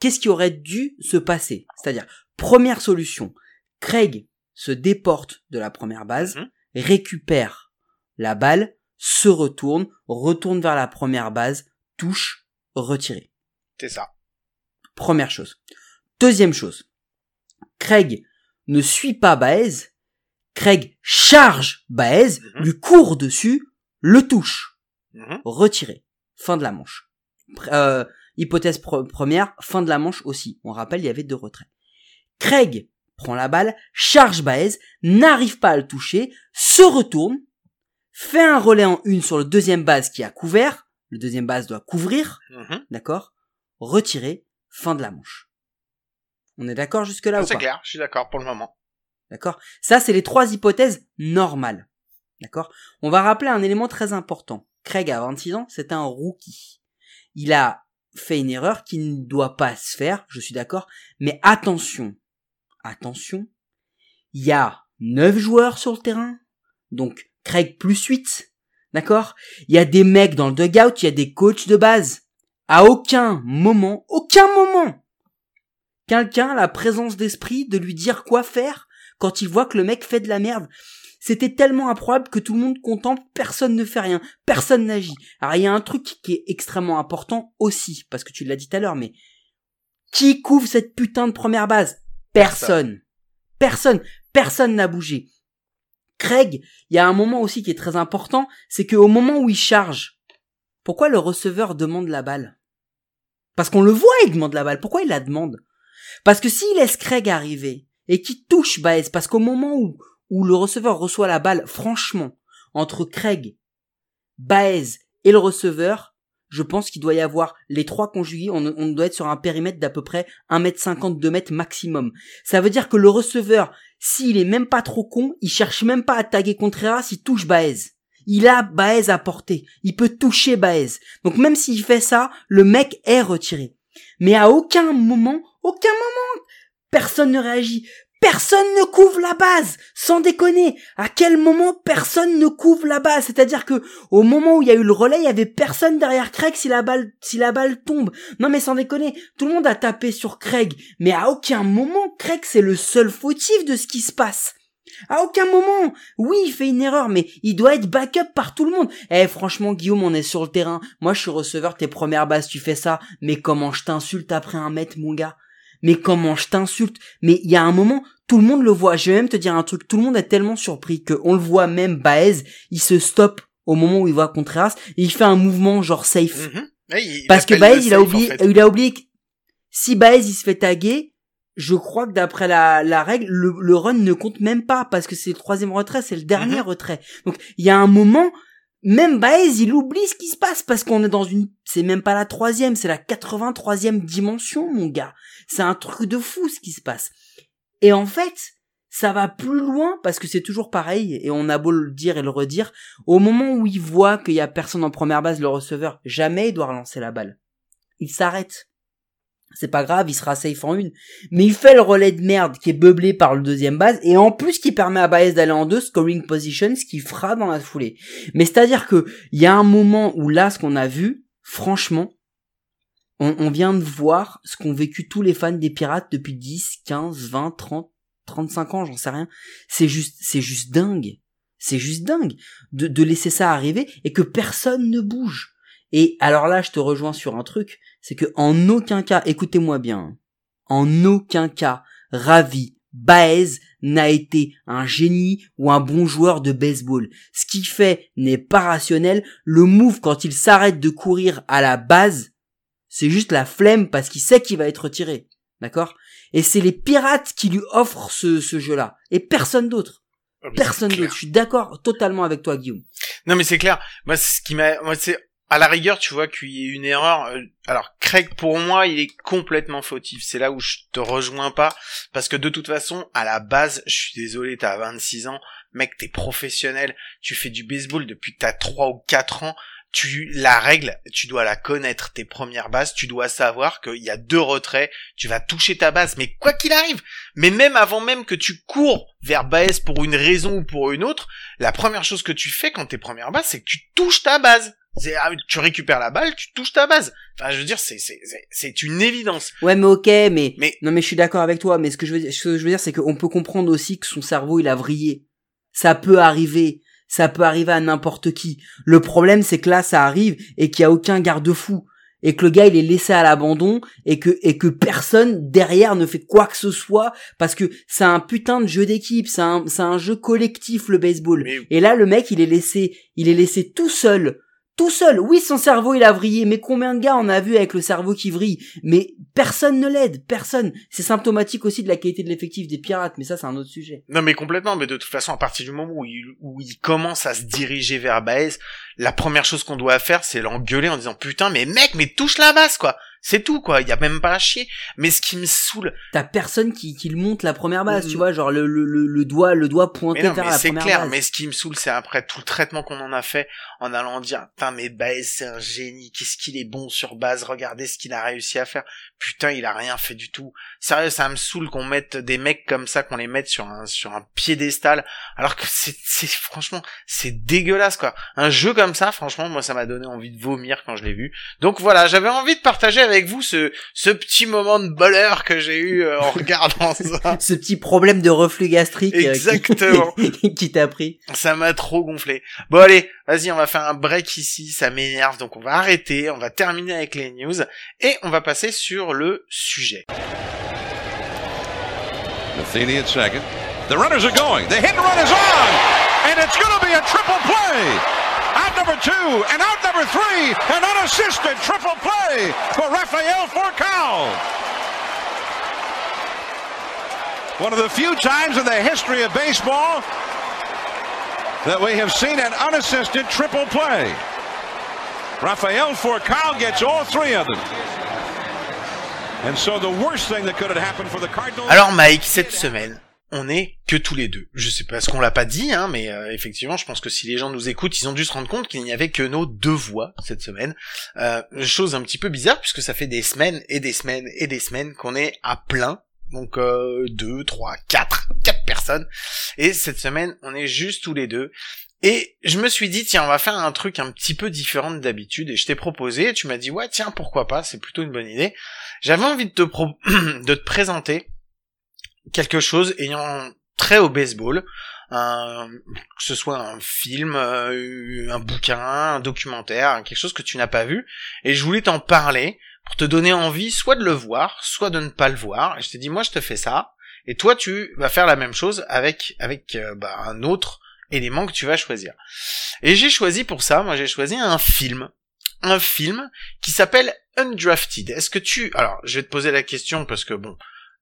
qu'est-ce qui aurait dû se passer. C'est-à-dire, première solution, Craig se déporte de la première base, Mhm. récupère la balle, se retourne, retourne vers la première base, touche, retiré. C'est ça. Première chose. Deuxième chose. Craig ne suit pas Baez. Craig charge Baez, Mhm. lui court dessus, le touche. Mhm. Retiré. Fin de la manche. Euh, hypothèse pre- première, fin de la manche aussi. On rappelle, il y avait deux retraits. Craig prend la balle, charge Baez, n'arrive pas à le toucher, se retourne, fait un relais en une sur le deuxième base qui a couvert. Le deuxième base doit couvrir. Mhm. D'accord Retiré, fin de la manche. On est d'accord jusque là ou C'est pas clair. Je suis d'accord pour le moment. D'accord Ça, c'est les trois hypothèses normales. D'accord On va rappeler un élément très important. Craig a 26 ans, c'est un rookie. Il a fait une erreur qui ne doit pas se faire, je suis d'accord, mais attention, attention, il y a 9 joueurs sur le terrain, donc Craig plus 8, d'accord? Il y a des mecs dans le dugout, il y a des coachs de base. À aucun moment, aucun moment, quelqu'un a la présence d'esprit de lui dire quoi faire quand il voit que le mec fait de la merde. C'était tellement improbable que tout le monde contemple, personne ne fait rien, personne n'agit. Alors il y a un truc qui est extrêmement important aussi, parce que tu l'as dit tout à l'heure, mais qui couvre cette putain de première base? Personne. Personne. Personne n'a bougé. Craig, il y a un moment aussi qui est très important, c'est qu'au moment où il charge, pourquoi le receveur demande la balle? Parce qu'on le voit, il demande la balle. Pourquoi il la demande? Parce que s'il laisse Craig arriver et qu'il touche Baez, parce qu'au moment où, où le receveur reçoit la balle, franchement, entre Craig, Baez et le receveur, je pense qu'il doit y avoir les trois conjugués, on, doit être sur un périmètre d'à peu près 1m50, 2 mètres maximum. Ça veut dire que le receveur, s'il est même pas trop con, il cherche même pas à taguer Contreras, il touche Baez. Il a Baez à porter. Il peut toucher Baez. Donc même s'il fait ça, le mec est retiré. Mais à aucun moment, aucun moment, personne ne réagit. Personne ne couvre la base, sans déconner. À quel moment personne ne couvre la base? C'est-à-dire que au moment où il y a eu le relais, il y avait personne derrière Craig si la balle si la balle tombe. Non mais sans déconner, tout le monde a tapé sur Craig, mais à aucun moment Craig c'est le seul fautif de ce qui se passe. À aucun moment. Oui, il fait une erreur, mais il doit être backup par tout le monde. Eh, franchement, Guillaume, on est sur le terrain. Moi, je suis receveur, tes premières bases, tu fais ça. Mais comment je t'insulte après un mètre, mon gars? Mais comment je t'insulte? Mais il y a un moment, tout le monde le voit. Je vais même te dire un truc. Tout le monde est tellement surpris que on le voit même, Baez, il se stoppe au moment où il voit Contreras et il fait un mouvement genre safe. Mhm. Ouais, il- il Parce que Baez, il a oublié, en fait. il a oublié que si Baez, il se fait taguer, je crois que d'après la, la règle, le, le run ne compte même pas parce que c'est le troisième retrait, c'est le dernier Mhm. retrait. Donc, il y a un moment, même Baez, il oublie ce qui se passe parce qu'on est dans une, c'est même pas la troisième, c'est la 83e dimension, mon gars. C'est un truc de fou ce qui se passe. Et en fait, ça va plus loin parce que c'est toujours pareil et on a beau le dire et le redire. Au moment où il voit qu'il y a personne en première base, le receveur, jamais il doit relancer la balle. il s'arrête. C'est pas grave, il sera safe en une. Mais il fait le relais de merde qui est beublé par le deuxième base et en plus qui permet à Baez d'aller en deux scoring position, ce qu'il fera dans la foulée. Mais c'est-à-dire que il y a un moment où là, ce qu'on a vu, franchement, on, on vient de voir ce qu'ont vécu tous les fans des pirates depuis 10, 15, 20, 30, 35 ans, j'en sais rien. C'est juste, c'est juste dingue. C'est juste dingue de, de laisser ça arriver et que personne ne bouge. Et alors là, je te rejoins sur un truc, c'est que en aucun cas, écoutez-moi bien, en aucun cas, Ravi Baez n'a été un génie ou un bon joueur de baseball. Ce qu'il fait n'est pas rationnel. Le move quand il s'arrête de courir à la base, c'est juste la flemme parce qu'il sait qu'il va être retiré. D'accord? Et c'est les pirates qui lui offrent ce, ce jeu-là. Et personne d'autre. Mais Personne d'autre. Je suis d'accord totalement avec toi, Guillaume. Non mais c'est clair. Moi, ce qui m'a, moi c'est à la rigueur, tu vois qu'il y ait une erreur. euh, Alors Craig, pour moi, il est complètement fautif. C'est là où je te rejoins pas, parce que de toute façon, à la base, je suis désolé, t'as 26 ans, mec, t'es professionnel, tu fais du baseball depuis que t'as 3 ou 4 ans. Tu la règle, tu dois la connaître. Tes premières bases, tu dois savoir qu'il y a deux retraits. Tu vas toucher ta base, mais quoi qu'il arrive. Mais même avant même que tu cours vers Baez pour une raison ou pour une autre, la première chose que tu fais quand t'es première base, c'est que tu touches ta base. Ah, tu récupères la balle, tu touches ta base. Enfin, je veux dire, c'est c'est c'est- une évidence. Ouais, mais ok, mais, Mais- non, mais je suis d'accord avec toi. Mais ce que je veux dire, ce que je veux dire, c'est qu'on peut comprendre aussi que son cerveau il a vrillé. Ça peut arriver. Ça peut arriver à n'importe qui. Le problème, c'est que là, ça arrive et qu'il y a aucun garde-fou et que le gars il est laissé à l'abandon et que et que personne derrière ne fait quoi que ce soit parce que c'est un putain de jeu d'équipe, c'est un c'est un jeu collectif le baseball. Mais Et là, le mec, il est laissé, il est laissé tout seul. Tout seul. Oui, son cerveau, il a vrillé. Mais combien de gars on a vu avec le cerveau qui vrille? Mais personne ne l'aide. Personne. C'est symptomatique aussi de la qualité de l'effectif des pirates. Mais ça, c'est un autre sujet. non, mais complètement. Mais de toute façon, à partir du moment où il, commence à se diriger vers Baez, la première chose qu'on doit faire, c'est l'engueuler en disant putain, mais mec, mais touche la base, quoi. C'est tout, quoi. Il y a même pas à chier. Mais ce qui me saoule, T'as personne qui, qui le monte la première base, tu vois, genre le, le, le, le doigt, le doigt pointé Mais non, vers mais la c'est première clair. base. Mais ce qui me saoule, c'est après tout le traitement qu'on en a fait en allant dire, putain, mais Baez, c'est un génie. Qu'est-ce qu'il est bon sur base. Regardez ce qu'il a réussi à faire. Putain, il a rien fait du tout. Sérieux, ça me saoule qu'on mette des mecs comme ça, qu'on les mette sur un, sur un piédestal. Alors que c'est, c'est, franchement, c'est dégueulasse, quoi. Un jeu comme ça, franchement, moi, ça m'a donné envie de vomir quand je l'ai vu. Donc voilà, j'avais envie de partager avec vous ce, ce petit moment de bonheur que j'ai eu euh, en regardant (laughs) ça. Ce petit problème de reflux gastrique euh, qui- Exactement. (laughs) qui t'a pris. Ça m'a trop gonflé. Bon allez, vas-y, on va faire un break ici, ça m'énerve, donc on va arrêter, on va terminer avec les news, et on va passer sur le sujet. Matheny at second. The runners are going. The hit and run is on. And it's going to be a triple play. Number two and out number three. An unassisted triple play for Rafael Forcal. One of the few times in the history of baseball that we have seen an unassisted triple play. Rafael Forcal gets all three of them. And so the worst thing that could have happened for the Cardinals. Alors Mike, cette semaine, on est que tous les deux. Je sais pas ce qu'on l'a pas dit, hein, mais euh, effectivement, je pense que si les gens nous écoutent, ils ont dû se rendre compte qu'il n'y avait que nos deux voix cette semaine. Euh, chose un petit peu bizarre puisque ça fait des semaines et des semaines et des semaines qu'on est à plein. Donc euh, deux, trois, quatre, quatre personnes. Et cette semaine, on est juste tous les deux. Et je me suis dit, tiens, on va faire un truc un petit peu différent de d'habitude. Et je t'ai proposé, et tu m'as dit, ouais, tiens, pourquoi pas, c'est plutôt une bonne idée. J'avais envie de te, pro- (clears throat) de te présenter quelque chose ayant trait au baseball, un- que ce soit un film, euh, un bouquin, un documentaire, quelque chose que tu n'as pas vu, et je voulais t'en parler pour te donner envie soit de le voir, soit de ne pas le voir. Et je t'ai dit, moi, je te fais ça, et toi, tu vas faire la même chose avec avec euh, bah, un autre élément que tu vas choisir. Et j'ai choisi pour ça, moi, j'ai choisi un film, un film qui s'appelle Undrafted. Est-ce que tu, alors, je vais te poser la question parce que bon,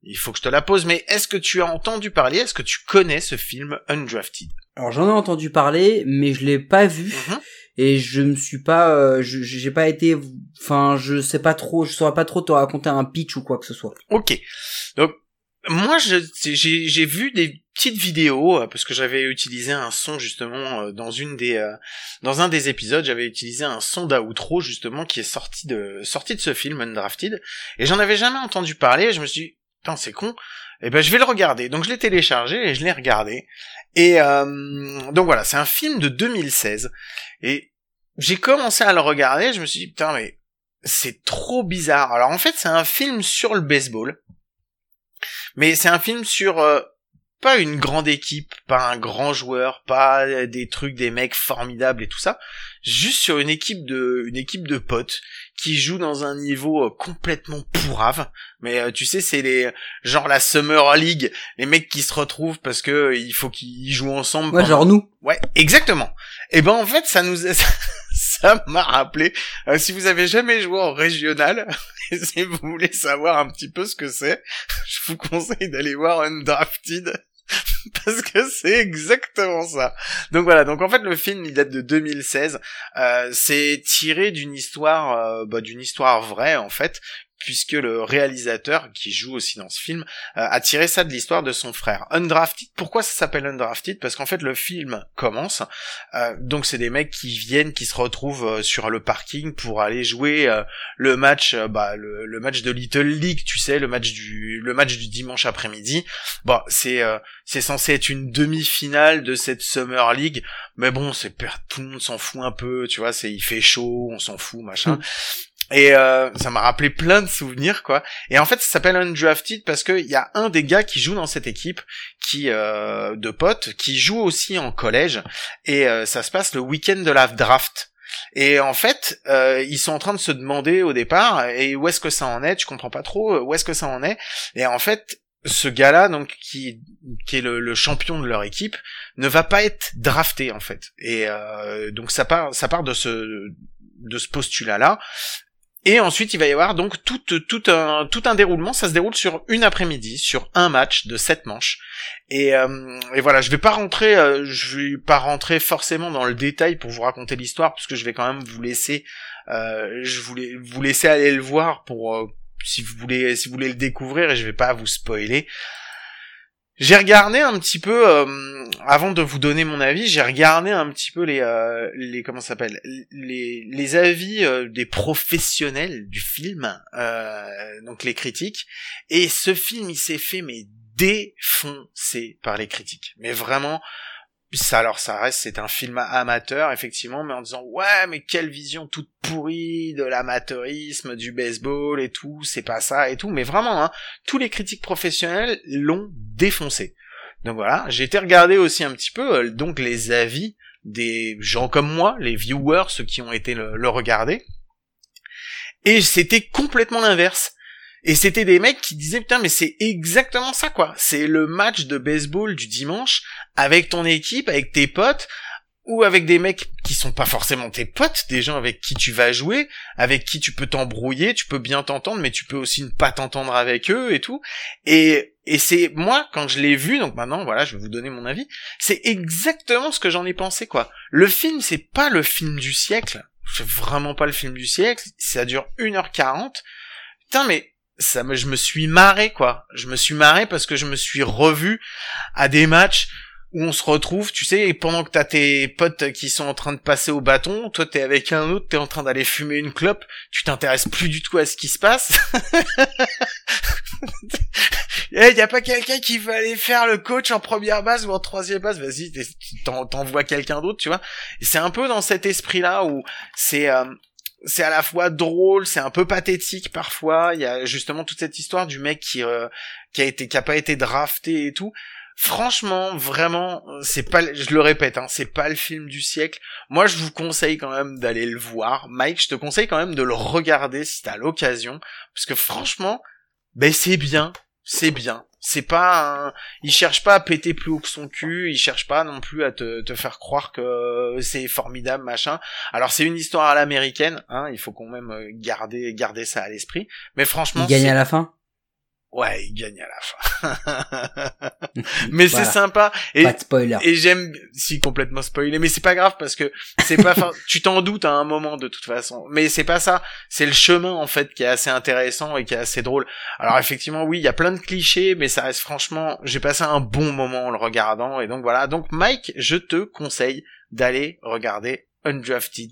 il faut que je te la pose, mais est-ce que tu as entendu parler, est-ce que tu connais ce film Undrafted? Alors j'en ai entendu parler, mais je l'ai pas vu. Mhm. et je me suis pas euh, j'ai pas été enfin je sais pas trop je saurais pas trop te raconter un pitch ou quoi que ce soit Ok. Donc, moi, j'ai vu des petite vidéo euh, parce que j'avais utilisé un son justement euh, dans une des euh, dans un des épisodes j'avais utilisé un son d'outro justement qui est sorti de sorti de ce film Undrafted et j'en avais jamais entendu parler et je me suis dit putain c'est con. Et ben je vais le regarder. Donc je l'ai téléchargé et je l'ai regardé. Et donc voilà c'est un film de 2016 et j'ai commencé à le regarder. Je me suis dit putain mais c'est trop bizarre. Alors en fait c'est un film sur le baseball. Mais c'est un film sur pas une grande équipe, pas un grand joueur, pas des trucs des mecs formidables et tout ça, juste sur une équipe de une équipe de potes qui jouent dans un niveau euh, complètement pourrave. Mais euh, tu sais, c'est les genre la Summer League, les mecs qui se retrouvent parce que euh, il faut qu'ils jouent ensemble. Ouais, genre nous. Ouais, exactement. Et ben en fait, ça nous (laughs) ça m'a rappelé. si vous avez jamais joué en régional, (laughs) et si vous voulez savoir un petit peu ce que c'est, (laughs) je vous conseille d'aller voir Undrafted. (laughs) parce que c'est exactement ça. Donc voilà, donc en fait le film il date de 2016. Euh, c'est tiré d'une histoire, euh, bah, d'une histoire vraie en fait, puisque le réalisateur qui joue aussi dans ce film euh, a tiré ça de l'histoire de son frère. Undrafted, pourquoi ça s'appelle Undrafted? Parce qu'en fait le film commence, euh, donc c'est des mecs qui viennent, qui se retrouvent euh, sur le parking pour aller jouer le match, bah le, le, match de Little League, tu sais, le match du le match du dimanche après-midi. Bon, c'est c'est censé être une demi-finale de cette Summer League, mais bon, c'est tout le monde s'en fout un peu, tu vois, c'est il fait chaud, on s'en fout, machin. Et euh, ça m'a rappelé plein de souvenirs, quoi. Et en fait, ça s'appelle Undrafted parce qu'il y a un des gars qui joue dans cette équipe, qui euh, de potes, qui joue aussi en collège. Et euh, ça se passe le week-end de la draft. Et en fait, euh, ils sont en train de se demander au départ, et où est-ce que ça en est? Tu comprends pas trop où est-ce que ça en est? Et en fait, ce gars-là, donc qui qui est le, le, champion de leur équipe, ne va pas être drafté en fait. Et euh, donc ça part ça part de ce de ce postulat-là. Et ensuite, il va y avoir donc tout, tout, un, tout un déroulement. Ça se déroule sur une après-midi, sur un match de sept manches. Et, euh, et voilà, je vais pas rentrer, euh, je vais pas rentrer forcément dans le détail pour vous raconter l'histoire, puisque je vais quand même vous laisser, euh, je voulais vous laisser aller le voir pour euh, si vous voulez, si vous voulez le découvrir, et je vais pas vous spoiler. J'ai regardé un petit peu euh, avant de vous donner mon avis, j'ai regardé un petit peu les euh, les comment s'appelle les les avis euh, des professionnels du film, donc les critiques. Et ce film, il s'est fait mais défoncer par les critiques. Mais vraiment, ça alors ça reste c'est un film amateur effectivement mais en disant ouais mais quelle vision toute pourrie de l'amateurisme du baseball et tout c'est pas ça et tout. Mais vraiment hein, tous les critiques professionnels l'ont défoncé. Donc voilà j'ai été regarder aussi un petit peu euh, donc les avis des gens comme moi les viewers ceux qui ont été le, le regarder. Et c'était complètement l'inverse et c'était des mecs qui disaient putain mais c'est exactement ça quoi. C'est le match de baseball du dimanche avec ton équipe, avec tes potes ou avec des mecs qui sont pas forcément tes potes, des gens avec qui tu vas jouer, avec qui tu peux t'embrouiller, tu peux bien t'entendre, mais tu peux aussi ne pas t'entendre avec eux et tout. Et, et c'est moi quand je l'ai vu, donc maintenant voilà, je vais vous donner mon avis. C'est exactement ce que j'en ai pensé quoi. Le film c'est pas le film du siècle, c'est vraiment pas le film du siècle. Ça dure 1h40. Putain mais ça me, je me suis marré quoi. Je me suis marré parce que je me suis revu à des matchs où on se retrouve, tu sais, et pendant que t'as tes potes qui sont en train de passer au bâton, toi t'es avec un autre, t'es en train d'aller fumer une clope, tu t'intéresses plus du tout à ce qui se passe. (laughs) Eh, y a pas quelqu'un qui veut aller faire le coach en première base ou en troisième base? Vas-y, t'envoies quelqu'un d'autre, tu vois. C'est un peu dans cet esprit-là où c'est euh, c'est à la fois drôle, c'est un peu pathétique parfois. Il y a justement toute cette histoire du mec qui euh, a été qui a pas été drafté et tout. Franchement, vraiment, c'est pas, je le répète, hein, c'est pas le film du siècle. Moi, je vous conseille quand même d'aller le voir. Mike, je te conseille quand même de le regarder si t'as l'occasion, parce que franchement, ben c'est bien, c'est bien c'est pas un... il cherche pas à péter plus haut que son cul, il cherche pas non plus à te, te faire croire que c'est formidable machin. Alors c'est une histoire à l'américaine, hein, il faut quand même euh, garder garder ça à l'esprit. Mais franchement, il gagne à la fin? Ouais, il gagne à la fin. (laughs) mais Voilà. c'est sympa. Et Pas de spoiler. et j'aime si complètement spoilé mais c'est pas grave parce que c'est pas fin- (laughs) tu t'en doutes à un moment de toute façon. Mais c'est pas ça. C'est le chemin en fait qui est assez intéressant et qui est assez drôle. Alors effectivement oui il y a plein de clichés mais ça reste franchement j'ai passé un bon moment en le regardant. Et donc voilà. Donc Mike je te conseille d'aller regarder Undrafted.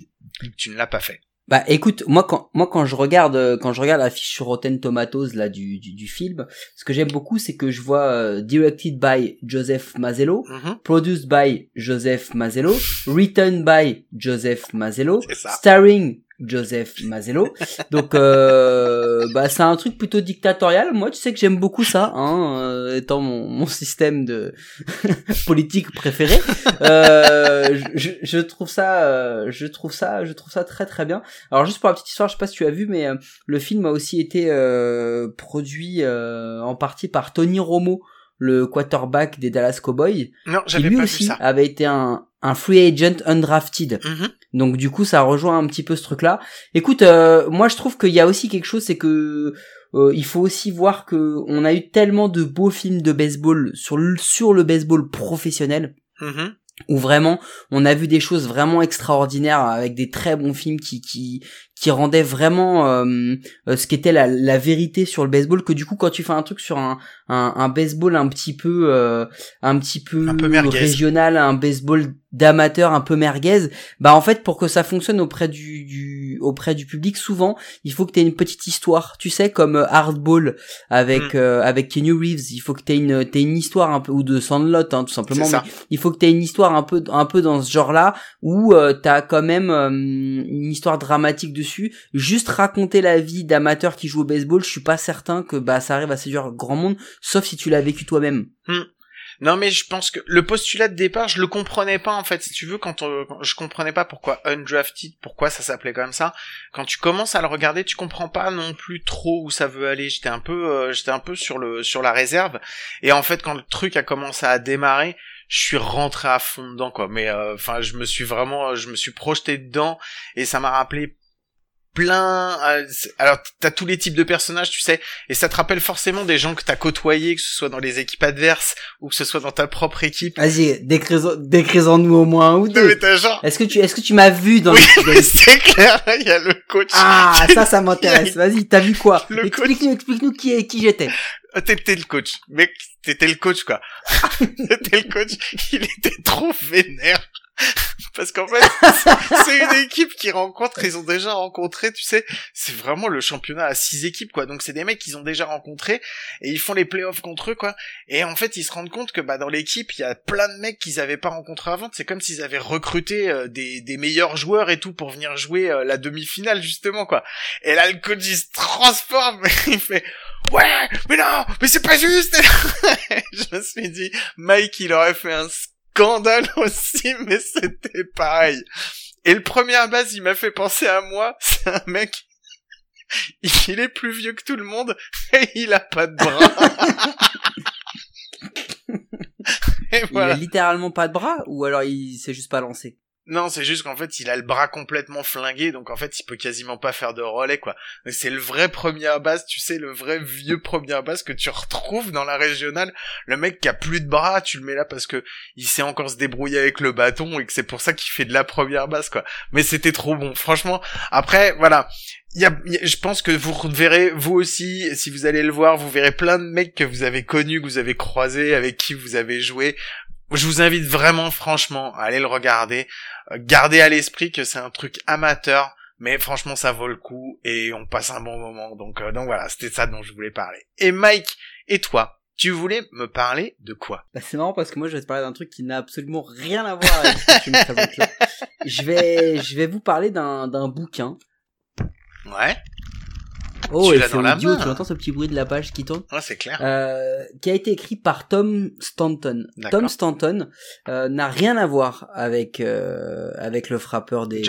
Tu ne l'as pas fait Bah écoute, moi quand moi quand je regarde euh, quand je regarde la fiche sur Rotten Tomatoes là du du, du film, ce que j'aime beaucoup c'est que je vois euh, directed by Joseph Mazzello, Mhm. produced by Joseph Mazzello, written by Joseph Mazzello, starring Joseph Mazzello. Donc euh, bah c'est un truc plutôt dictatorial. Moi tu sais que j'aime beaucoup ça, hein, euh, étant mon, mon système de (laughs) politique préféré. Euh, je, je trouve ça, euh, je trouve ça, je trouve ça très très bien. Alors juste pour la petite histoire, je sais pas si tu as vu, mais euh, le film a aussi été euh, produit euh, en partie par Tony Romo, le quarterback des Dallas Cowboys, non qui j'avais lui pas vu ça avait été un, un free agent undrafted. Mhm. Donc du coup, ça rejoint un petit peu ce truc-là. Écoute, euh, moi je trouve qu'il y a aussi quelque chose, c'est que euh, il faut aussi voir que on a eu tellement de beaux films de baseball sur le, sur le baseball professionnel Mhm. où vraiment on a vu des choses vraiment extraordinaires avec des très bons films qui qui qui rendaient vraiment euh, euh, ce qu'était la, la vérité sur le baseball que du coup quand tu fais un truc sur un un, un baseball un petit peu euh, un petit peu, Un peu merguez. régional un baseball d'amateur un peu merguez bah en fait pour que ça fonctionne auprès du, du auprès du public souvent il faut que tu aies une petite histoire tu sais comme euh, Hardball avec Mm. euh, avec Kenny Reeves il faut que tu aies une t'aies une histoire un peu ou de Sandlot hein, tout simplement mais il faut que tu aies une histoire un peu un peu dans ce genre-là où euh, t'as quand même une histoire dramatique Juste raconter la vie d'amateur qui joue au baseball, je suis pas certain que bah ça arrive à séduire grand monde, sauf si tu l'as vécu toi-même. Non mais je pense que le postulat de départ, je le comprenais pas en fait. Si tu veux, quand, je comprenais pas pourquoi undrafted, pourquoi ça s'appelait comme ça. Quand tu commences à le regarder, tu comprends pas non plus trop où ça veut aller. J'étais un peu, euh, j'étais un peu sur le sur la réserve. Et en fait, quand le truc a commencé à démarrer, je suis rentré à fond dedans quoi. Mais euh, enfin, je me suis vraiment, je me suis projeté dedans et ça m'a rappelé plein alors t'as tous les types de personnages tu sais et ça te rappelle forcément des gens que t'as côtoyés que ce soit dans les équipes adverses ou que ce soit dans ta propre équipe Vas-y, décris- décris-en-nous au moins un ou deux. genre Est-ce que tu est-ce que tu m'as vu dans oui le (laughs) c'est clair il y a le coach Ah, ça ça (laughs) m'intéresse. Vas-y, t'as vu quoi? Le coach. Explique-nous explique-nous qui est qui j'étais. Ah, t'étais le coach mec t'étais le coach quoi (laughs) t'étais le coach il était trop vénère (laughs) parce qu'en fait c'est- une équipe qui rencontre ils ont déjà rencontré tu sais c'est vraiment le championnat à six équipes quoi. Donc c'est des mecs qu'ils ont déjà rencontrés et ils font les playoffs contre eux quoi. Et en fait ils se rendent compte que bah dans l'équipe il y a plein de mecs qu'ils avaient pas rencontrés avant. C'est comme s'ils avaient recruté euh, des, des meilleurs joueurs et tout pour venir jouer euh, la demi-finale justement quoi. Et là le coach il se transforme (laughs) il fait ouais mais non mais c'est pas juste (laughs) je me suis dit Mike il aurait fait un scandale (laughs) aussi mais c'était pareil. Et le premier à base il m'a fait penser à moi. (laughs) C'est un mec (laughs) il est plus vieux que tout le monde et il a pas de bras. Et Il a littéralement pas de bras ou alors il s'est juste pas lancé? Non, c'est juste qu'en fait, il a le bras complètement flingué, donc en fait, il peut quasiment pas faire de relais, quoi. C'est le vrai premier à tu sais, le vrai vieux premier à que tu retrouves dans la régionale. Le mec qui a plus de bras, tu le mets là parce que il sait encore se débrouiller avec le bâton et que c'est pour ça qu'il fait de la première base, quoi. Mais c'était trop bon, franchement. Après, voilà. Je pense que vous verrez, vous aussi, si vous allez le voir, vous verrez plein de mecs que vous avez connus, que vous avez croisés, avec qui vous avez joué. Je vous invite vraiment, franchement, à aller le regarder. Euh, Gardez à l'esprit que c'est un truc amateur, mais franchement, ça vaut le coup et on passe un bon moment. Donc, euh, donc voilà, c'était ça dont je voulais parler. Et Mike, et toi, tu voulais me parler de quoi? Bah, c'est marrant parce que moi je vais te parler d'un truc qui n'a absolument rien à voir avec ce que tu me. (laughs) Je vais, je vais vous parler d'un, d'un bouquin. Ouais, Oh, Tu et c'est audio, tu entends ce petit bruit de la page qui tourne ouais c'est clair. euh, qui a été écrit par Tom Stanton. Tom Stanton euh, n'a rien à voir avec euh, avec le frappeur des, des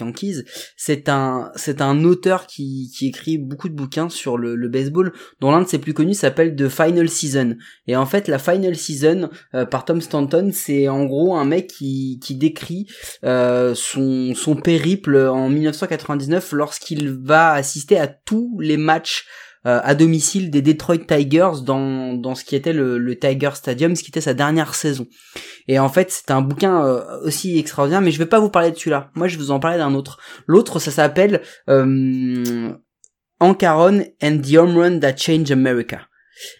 Yankees. C'est un c'est un auteur qui qui écrit beaucoup de bouquins sur le, le baseball, dont l'un de ses plus connus s'appelle The Final Season. Et en fait, la Final Season euh, par Tom Stanton, c'est en gros un mec qui qui décrit euh, son son périple en 1999 lorsqu'il va assister à les matchs euh, à domicile des Detroit Tigers dans, dans ce qui était le, le Tiger Stadium, ce qui était sa dernière saison. Et en fait, c'est un bouquin euh, aussi extraordinaire, mais je vais pas vous parler de celui-là. Moi, je vais vous en parler d'un autre. L'autre, ça s'appelle euh, Ancaron and the Home Run That Changed America.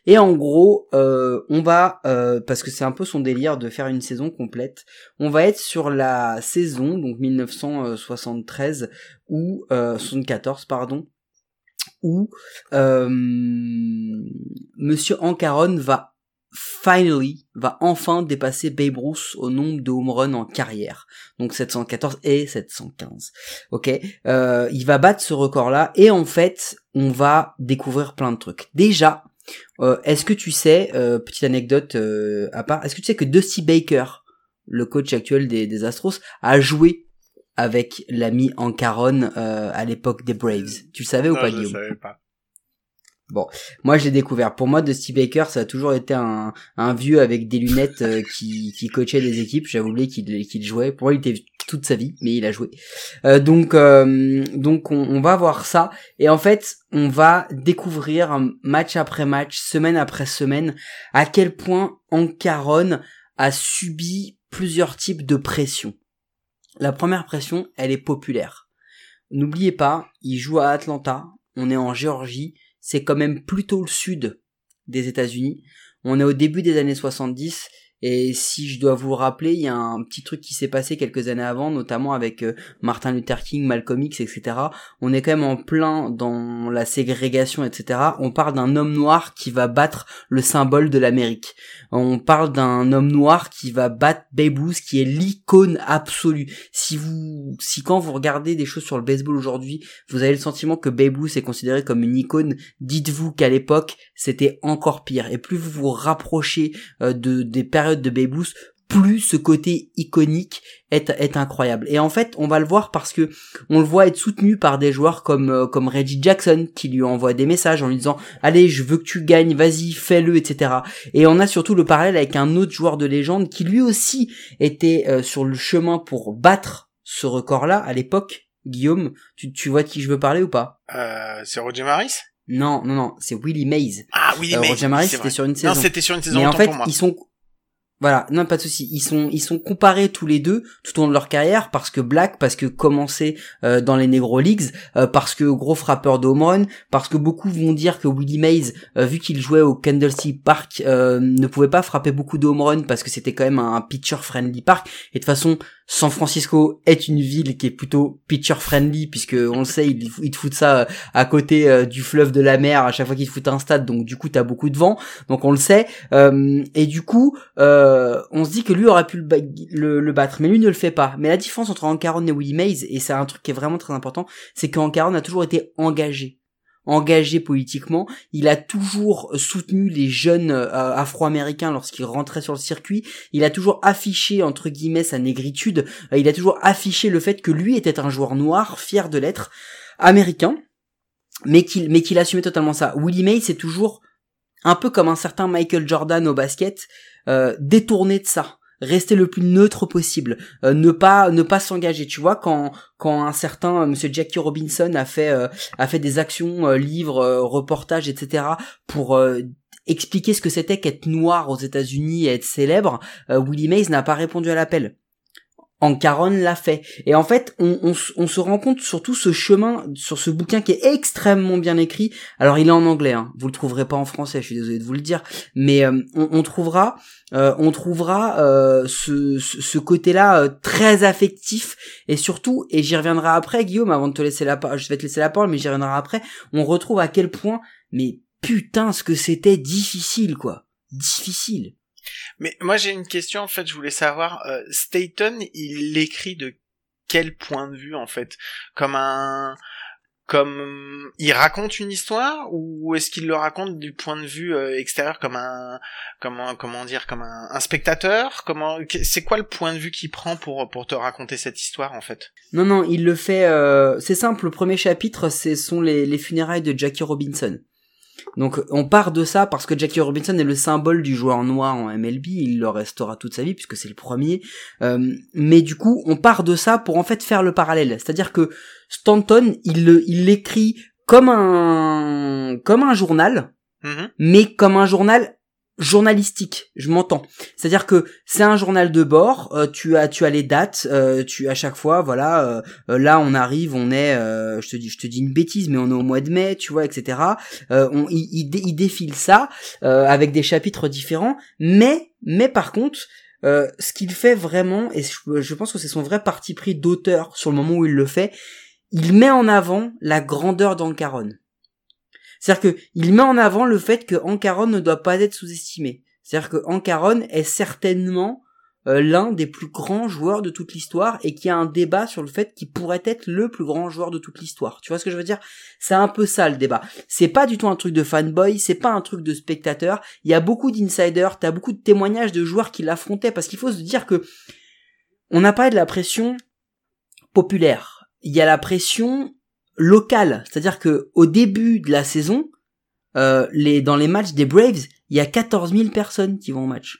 Et en gros, euh, on va, euh, parce que c'est un peu son délire de faire une saison complète, on va être sur la saison, donc 1973, ou euh, 74, pardon, où euh, Monsieur Ancaron va finally, va enfin dépasser Babe Ruth au nombre de home runs en carrière. Donc 714 et 715. Ok, euh, il va battre ce record-là et en fait, on va découvrir plein de trucs. Déjà, euh, est-ce que tu sais, euh, petite anecdote euh, à part, est-ce que tu sais que Dusty Baker, le coach actuel des, des Astros, a joué avec l'ami Ancaron euh, à l'époque des Braves Tu le savais ou pas, je Guillaume savais pas. Moi, je l'ai découvert. Pour moi, Dusty Baker, ça a toujours été un, un vieux avec des lunettes euh, qui, qui coachait des équipes. J'avais oublié qu'il qu'il jouait. Pour moi, il était toute sa vie, mais il a joué. Euh, donc, euh, donc, on, on va voir ça. Et en fait, on va découvrir match après match, semaine après semaine, à quel point Ancaron a subi plusieurs types de pression. La première pression, elle est populaire. N'oubliez pas, il joue à Atlanta. On est en Géorgie c'est quand même plutôt le sud des États-Unis. On est au début des années 70 et si je dois vous le rappeler, il y a un petit truc qui s'est passé quelques années avant, notamment avec euh, Martin Luther King, Malcolm X, etc. On est quand même en plein dans la ségrégation, etc. On parle d'un homme noir qui va battre le symbole de l'Amérique. On parle d'un homme noir qui va battre Babe Ruth, qui est l'icône absolue. Si vous, si quand vous regardez des choses sur le baseball aujourd'hui, vous avez le sentiment que Babe Ruth est considéré comme une icône, dites-vous qu'à l'époque, c'était encore pire. Et plus vous vous rapprochez euh, de des périodes de Babe plus ce côté iconique est, est incroyable. Et en fait, on va le voir parce que on le voit être soutenu par des joueurs comme euh, comme Reggie Jackson qui lui envoie des messages en lui disant "Allez, je veux que tu gagnes, vas-y, fais-le", etc. Et on a surtout le parallèle avec un autre joueur de légende qui lui aussi était euh, sur le chemin pour battre ce record-là à l'époque. Guillaume, tu, vois de qui je veux parler ou pas? C'est Roger Maris? Non, non, non, c'est Willie Mays. Ah oui, Euh, mais Roger Maris, c'était sur une Non, saison. c'était sur une saison Mais en fait, pour moi. ils sont voilà, non pas de souci. Ils sont ils sont comparés tous les deux tout au long de leur carrière parce que Black, parce que commencé euh, dans les Negro Leagues, euh, parce que gros frappeur de home run, parce que beaucoup vont dire que Willie Mays, euh, vu qu'il jouait au Candlestick Park, euh, ne pouvait pas frapper beaucoup de home run parce que c'était quand même un pitcher friendly park. Et de toute façon, San Francisco est une ville qui est plutôt pitcher friendly puisque on le sait, ils, te foutent ça euh, à côté euh, du fleuve de la mer à chaque fois qu'ils te foutent un stade, donc du coup t'as beaucoup de vent, donc on le sait. Euh, et du coup, euh, on se dit que lui aurait pu le battre, mais lui ne le fait pas. Mais la différence entre Ancaron et Willie Mays, et c'est un truc qui est vraiment très important, c'est qu'Ancaron a toujours été engagé engagé politiquement, il a toujours soutenu les jeunes euh, afro-américains lorsqu'ils rentraient sur le circuit, il a toujours affiché entre guillemets sa négritude, euh, il a toujours affiché le fait que lui était un joueur noir, fier de l'être, américain, mais qu'il mais qu'il assumait totalement ça. Willie Mays c'est toujours un peu comme un certain Michael Jordan au basket, euh, détourné de ça rester le plus neutre possible. Euh, ne pas ne pas s'engager. Tu vois quand quand un certain euh, monsieur Jackie Robinson a fait euh, a fait des actions euh, livres euh, reportages etc pour euh, expliquer ce que c'était qu'être noir aux États-Unis et être célèbre Willie Mays n'a pas répondu à l'appel Ancaron l'a fait. Et en fait, on, on on se rend compte surtout ce chemin sur ce bouquin qui est extrêmement bien écrit. Alors, il est en anglais, hein. vous le trouverez pas en français, je suis désolé de vous le dire, mais euh, on, on trouvera, euh, on trouvera euh, ce, ce, ce côté-là euh, très affectif et surtout, et j'y reviendrai après, Guillaume, avant de te laisser la parole, je vais te laisser la parole, mais j'y reviendrai après. On retrouve à quel point, mais putain, ce que c'était difficile, quoi, difficile. Mais moi j'ai une question en fait, je voulais savoir, euh, Staten, il l'écrit de quel point de vue en fait? Comme un... Comme il raconte une histoire ou est-ce qu'il le raconte du point de vue euh, extérieur comme un comment comment dire comme un, spectateur? Comment c'est quoi le point de vue qu'il prend pour pour te raconter cette histoire en fait? Non, non, il le fait. Euh, c'est simple. Le premier chapitre, ce sont les, les funérailles de Jackie Robinson. Donc, on part de ça parce que Jackie Robinson est le symbole du joueur noir en MLB. Il le restera toute sa vie puisque c'est le premier. Euh, mais du coup, on part de ça pour en fait faire le parallèle. C'est-à-dire que Stanton, il l'écrit comme un comme un journal, Mhm. mais comme un journal journalistique, je m'entends. C'est-à-dire que c'est un journal de bord, euh, tu as tu as les dates, euh, tu à chaque fois voilà, euh, euh, là on arrive, on est euh, je te dis je te dis une bêtise mais on est au mois de mai, tu vois etc. Euh, on il, il, dé- il défile ça avec des chapitres différents, mais mais par contre ce qu'il fait vraiment et je, je pense que c'est son vrai parti pris d'auteur sur le moment où il le fait, il met en avant la grandeur d'Ancaron. C'est-à-dire que il met en avant le fait que Ancaron ne doit pas être sous-estimé. C'est-à-dire que Ancaron est certainement euh, l'un des plus grands joueurs de toute l'histoire et qu'il y a un débat sur le fait qu'il pourrait être le plus grand joueur de toute l'histoire. Tu vois ce que je veux dire? C'est un peu ça le débat. C'est pas du tout un truc de fanboy, c'est pas un truc de spectateur. Il y a beaucoup d'insiders, t'as beaucoup de témoignages de joueurs qui l'affrontaient parce qu'il faut se dire que on n'a pas de la pression populaire. Il y a la pression locale, c'est-à-dire que au début de la saison, euh, les dans les matchs des Braves, il y a 14 000 personnes qui vont au match.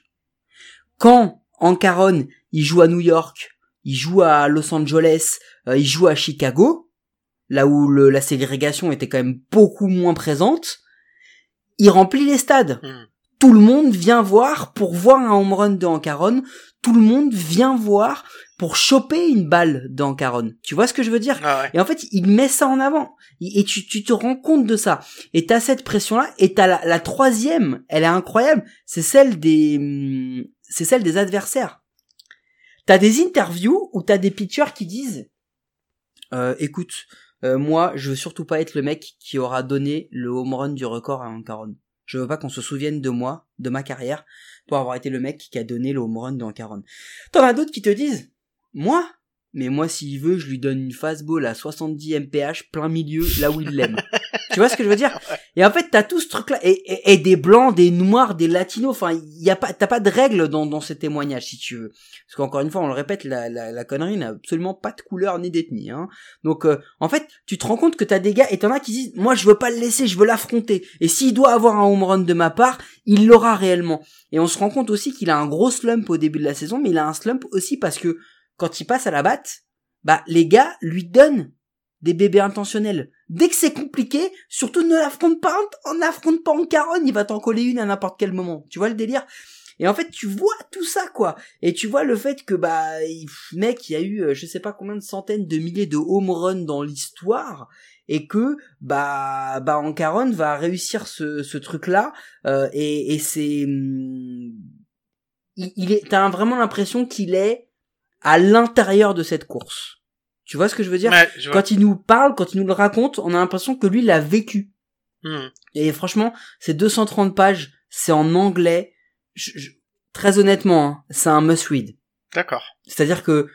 Quand Ancaron, il joue à New York, il joue à Los Angeles, euh, il joue à Chicago, là où la ségrégation était quand même beaucoup moins présente, il remplit les stades. Mhm. Tout le monde vient voir pour voir un home run de Ancaron. Tout le monde vient voir pour choper une balle d'Ancaron. Tu vois ce que je veux dire? Ah ouais. et en fait, il met ça en avant. Et tu, tu te rends compte de ça. Et t'as cette pression-là. Et t'as la, la troisième, elle est incroyable. C'est celle des, hum, c'est celle des adversaires. T'as des interviews où t'as des pitchers qui disent, euh, écoute, euh, moi, je veux surtout pas être le mec qui aura donné le home run du record à Ancaron. Je veux pas qu'on se souvienne de moi, de ma carrière, pour avoir été le mec qui a donné le home run d'Ancaron. T'en as d'autres qui te disent, moi, mais moi, s'il veut, je lui donne une fastball à 70 mph plein milieu, là où il l'aime. (laughs) tu vois ce que je veux dire? Et en fait, t'as tout ce truc-là, et, des blancs, des noirs, des latinos. Enfin, y a pas, t'as pas de règles dans, ces témoignages, si tu veux. Parce qu'encore une fois, on le répète, la, la, la connerie n'a absolument pas de couleur ni d'ethnie. Hein. Donc, euh, en fait, tu te rends compte que t'as des gars, et t'en as qui disent, moi, je veux pas le laisser, je veux l'affronter. Et s'il doit avoir un home run de ma part, il l'aura réellement. Et on se rend compte aussi qu'il a un gros slump au début de la saison, mais il a un slump aussi parce que quand il passe à la batte, bah les gars lui donnent des bébés intentionnels. Dès que c'est compliqué, surtout ne l'affronte pas, on n'affronte pas en caronne, il va t'en coller une à n'importe quel moment. Tu vois le délire? Et en fait, tu vois tout ça quoi. Et tu vois le fait que bah mec, il y a eu euh, je sais pas combien de centaines de milliers de home runs dans l'histoire et que bah bah Ancaron va réussir ce, ce truc là et, et c'est hum, il, il est t'as vraiment l'impression qu'il est à l'intérieur de cette course. Tu vois ce que je veux dire Ouais, je vois. Quand il nous parle, quand il nous le raconte, on a l'impression que lui l'a vécu. Mhm. Et franchement, c'est 230 pages, c'est en anglais. Je- je- très honnêtement, hein, c'est un must-read. D'accord. C'est-à-dire que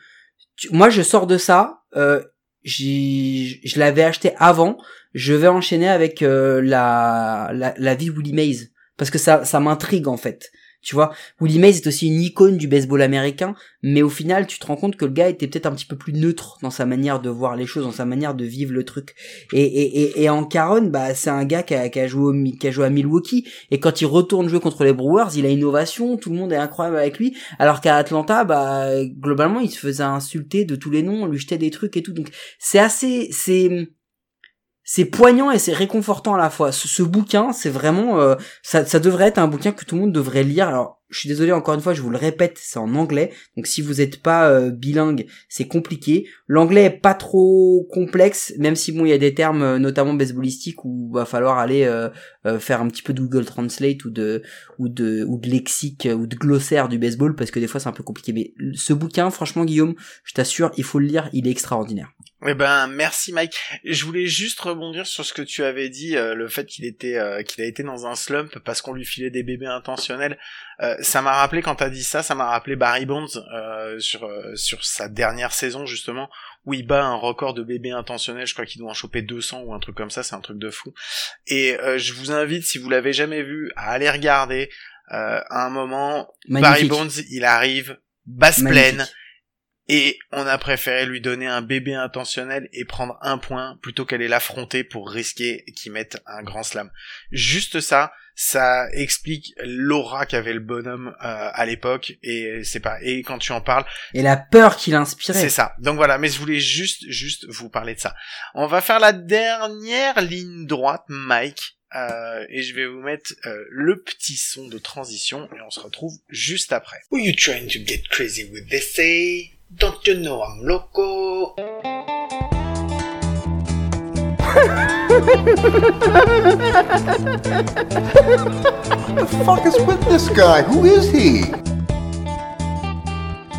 tu- moi, je sors de ça. Euh, je l'avais acheté avant. Je vais enchaîner avec euh, la, la la vie Willie Mays parce que ça ça m'intrigue en fait. Tu vois, Willie Mays est aussi une icône du baseball américain, mais au final, tu te rends compte que le gars était peut-être un petit peu plus neutre dans sa manière de voir les choses, dans sa manière de vivre le truc. Et, et, et, en Caron, bah, c'est un gars qui a, qui, a joué au, qui a joué à Milwaukee, et quand il retourne jouer contre les Brewers, il a une ovation, tout le monde est incroyable avec lui, alors qu'à Atlanta, bah, globalement, il se faisait insulter de tous les noms, on lui jetait des trucs et tout. Donc, c'est assez, c'est, c'est poignant et c'est réconfortant à la fois. Ce, bouquin, c'est vraiment, euh, ça, ça devrait être un bouquin que tout le monde devrait lire. Alors, je suis désolé encore une fois, je vous le répète, c'est en anglais. Donc, si vous n'êtes pas euh, bilingue, c'est compliqué. L'anglais est pas trop complexe, même si bon, il y a des termes, euh, notamment baseballistiques, où va falloir aller faire un petit peu de Google Translate ou de ou de ou de lexique ou de glossaire du baseball parce que des fois c'est un peu compliqué. Mais ce bouquin, franchement, Guillaume, je t'assure, il faut le lire, il est extraordinaire. Eh ben merci Mike. Je voulais juste rebondir sur ce que tu avais dit, euh, le fait qu'il était euh, qu'il a été dans un slump parce qu'on lui filait des bébés intentionnels. Euh, ça m'a rappelé quand t'as dit ça, ça m'a rappelé Barry Bonds euh, sur euh, sur sa dernière saison justement où il bat un record de bébés intentionnels. Je crois qu'il doit en choper 200 ou un truc comme ça. C'est un truc de fou. Et euh, je vous invite si vous l'avez jamais vu à aller regarder. Euh, à un moment, Barry. Bonds, il arrive basse Magnifique. pleine et on a préféré lui donner un bébé intentionnel et prendre un point plutôt qu'aller l'affronter pour risquer qu'il mette un grand slam. Juste ça, ça explique l'aura qu'avait le bonhomme euh, à l'époque et c'est pas et quand tu en parles Et la peur qu'il inspirait. c'est ça donc voilà mais je voulais juste juste vous parler de ça on va faire la dernière ligne droite Mike euh, et je vais vous mettre euh, le petit son de transition et on se retrouve juste après Who you trying to get crazy with this say Don't you know I'm loco the fuck is with this guy? Who is he?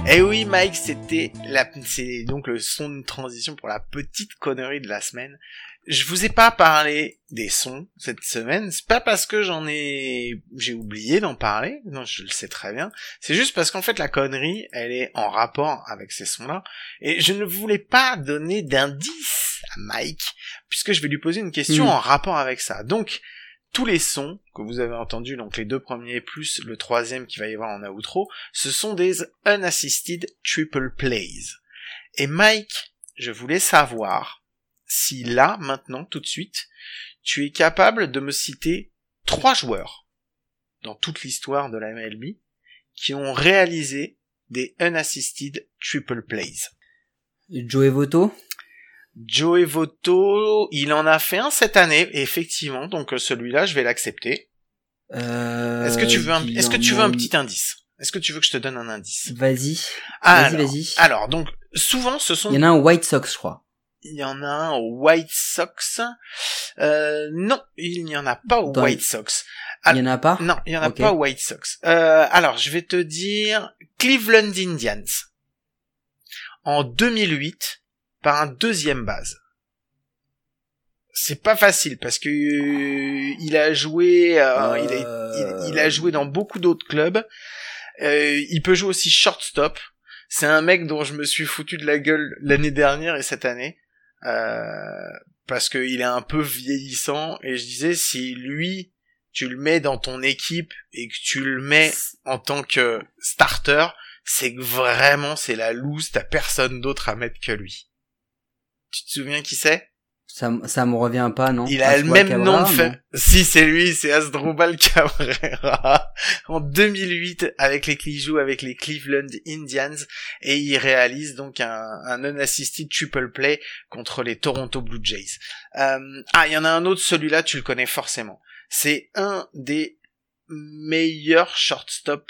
Eh oui, Mike, c'était la, c'est donc le son de transition pour la petite connerie de la semaine. Je vous ai pas parlé des sons cette semaine. C'est pas parce que j'en ai, j'ai oublié d'en parler. Non, je le sais très bien. C'est juste parce qu'en fait, la connerie, elle est en rapport avec ces sons-là. Et je ne voulais pas donner d'indice à Mike, puisque je vais lui poser une question Mm. en rapport avec ça. Donc, tous les sons que vous avez entendus, donc les deux premiers plus le troisième qui va y avoir en outro, ce sont des unassisted triple plays. Et Mike, je voulais savoir si là, maintenant, tout de suite, tu es capable de me citer trois joueurs dans toute l'histoire de la MLB qui ont réalisé des unassisted triple plays. Joey Votto. Joey Votto, il en a fait un cette année, effectivement, donc euh, celui-là, je vais l'accepter. Euh, Est-ce que tu veux un, est-ce que tu veux un petit indice? Est-ce que tu veux que je te donne un indice? Vas-y. Vas-y, vas-y. alors, donc, souvent, ce sont, Il y en a un White Sox, je crois. Il y en a un au White Sox. Euh, non, il n'y en a pas au Dans- White Sox. Il y en a pas? Non, il n'y en a pas au White Sox. Euh, alors, je vais te dire Cleveland Indians. En 2008, par un deuxième base. C'est pas facile parce que euh, il a joué, euh, il, a, il- il a joué dans beaucoup d'autres clubs. Euh, il peut jouer aussi shortstop. C'est un mec dont je me suis foutu de la gueule l'année dernière et cette année. Euh, parce qu'il est un peu vieillissant et je disais si lui tu le mets dans ton équipe et que tu le mets en tant que starter, c'est que vraiment c'est la loose, t'as personne d'autre à mettre que lui. Tu te souviens qui c'est? Ça, ça me revient pas, non? Il a le même nom de non Si c'est lui, c'est Asdrubal (laughs) Cabrera. En 2008, avec les qui joue avec les Cleveland Indians et il réalise donc un, un unassisted triple play contre les Toronto Blue Jays. Euh, ah, il y en a un autre, celui-là tu le connais forcément. C'est un des meilleurs shortstop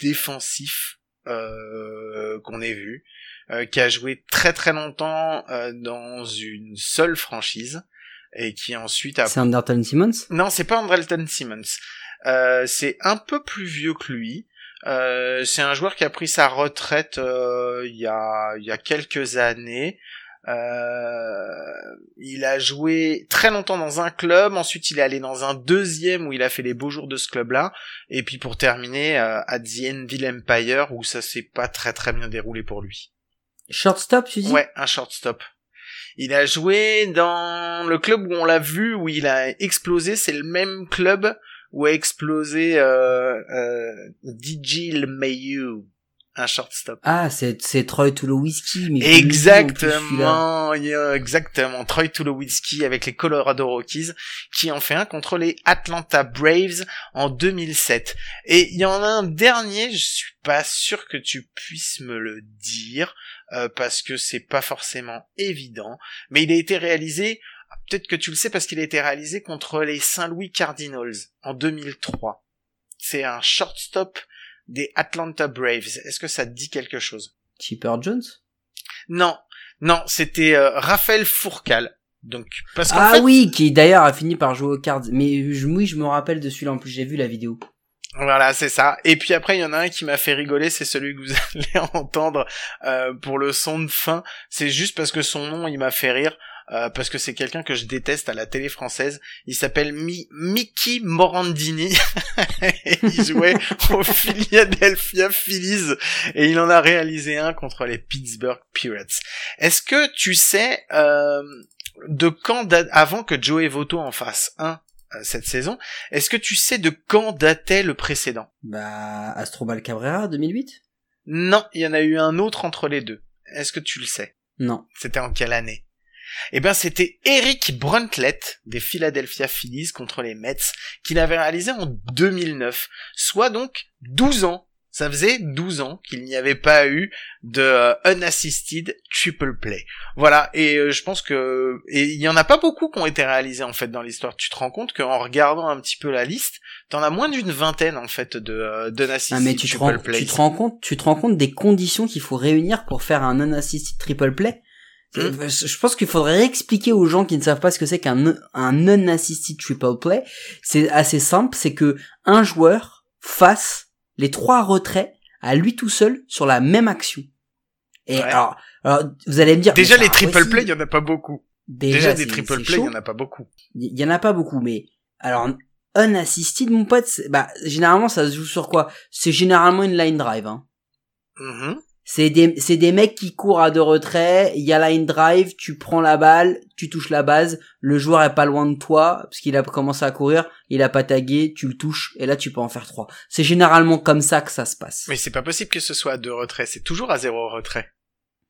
défensifs euh, qu'on ait vu, qui a joué très très longtemps euh, dans une seule franchise et qui ensuite a C'est Anderton Simmons? Non, c'est pas Andrelton Simmons. Euh, c'est un peu plus vieux que lui. Euh, c'est un joueur qui a pris sa retraite euh, il y a il y a quelques années. Euh, il a joué très longtemps dans un club, ensuite il est allé dans un deuxième où il a fait les beaux jours de ce club-là, et puis pour terminer euh, à The Enville Empire où ça s'est pas très très bien déroulé pour lui. Shortstop, tu dis? Ouais, un shortstop. Il a joué dans le club où on l'a vu, où il a explosé. C'est le même club où a explosé euh, euh, DJ LeMahieu, un shortstop. Ah, c'est, c'est Troy Tulowitzki. mais en plus. Exactement, exactement. Troy Tulowitzki avec les Colorado Rockies, qui en fait un contre les Atlanta Braves en 2007. Et il y en a un dernier, je suis pas sûr que tu puisses me le dire, euh, parce que c'est pas forcément évident, mais il a été réalisé, ah, peut-être que tu le sais parce qu'il a été réalisé contre les Saint-Louis Cardinals en 2003. C'est un shortstop des Atlanta Braves. Est-ce que ça te dit quelque chose? Chipper Jones? Non, non, c'était euh, Raphaël Fourcal. Donc parce Ah fait, oui, qui d'ailleurs a fini par jouer aux cards. Mais je, oui, je me rappelle de celui-là. En plus, j'ai vu la vidéo. voilà, c'est ça. Et puis après, il y en a un qui m'a fait rigoler, c'est celui que vous (laughs) allez entendre euh, pour le son de fin. C'est juste parce que son nom, il m'a fait rire. Euh, parce que c'est quelqu'un que je déteste à la télé française. Il s'appelle Mi- Mickey Morandini. (laughs) Et il jouait (laughs) au Philadelphia Phillies. Et il en a réalisé un contre les Pittsburgh Pirates. Est-ce que tu sais euh, de quand date, avant que Joey Votto en fasse un euh, cette saison, est-ce que tu sais de quand datait le précédent? Bah, Astrobal Cabrera, 2008 Non, il y en a eu un autre entre les deux. Est-ce que tu le sais? Non. C'était en quelle année? Eh ben, c'était Eric Bruntlett des Philadelphia Phillies contre les Mets qui l'avait réalisé en 2009, soit donc 12 ans. Ça faisait 12 ans qu'il n'y avait pas eu de euh, unassisted triple play. Voilà, et euh, je pense que et il y en a pas beaucoup qui ont été réalisés en fait dans l'histoire. Tu te rends compte qu'en regardant un petit peu la liste, t'en as moins d'une vingtaine en fait de euh, d'unassisted Ah, mais tu te, triple rends, play. tu te rends compte, tu te rends compte des conditions qu'il faut réunir pour faire un non-assisted triple play? Hmm. Je pense qu'il faudrait réexpliquer aux gens qui ne savent pas ce que c'est qu'un un non-assisted triple play. C'est assez simple, c'est que un joueur fasse les trois retraits à lui tout seul sur la même action. Et Ouais. alors, alors, vous allez me dire Déjà les triple play, il y en a pas beaucoup. Déjà, Déjà, des triple play, il y en a pas beaucoup. Il y en a pas beaucoup, mais alors unassisted, mon pote, bah généralement ça se joue sur quoi? C'est généralement une line drive. Hein. Mhm. C'est des c'est des mecs qui courent à deux retraits. Il y a line drive, tu prends la balle, tu touches la base, le joueur est pas loin de toi parce qu'il a commencé à courir, il a pas tagué, tu le touches et là tu peux en faire trois. C'est généralement comme ça que ça se passe. Mais c'est pas possible que ce soit à deux retraits, c'est toujours à zéro retrait.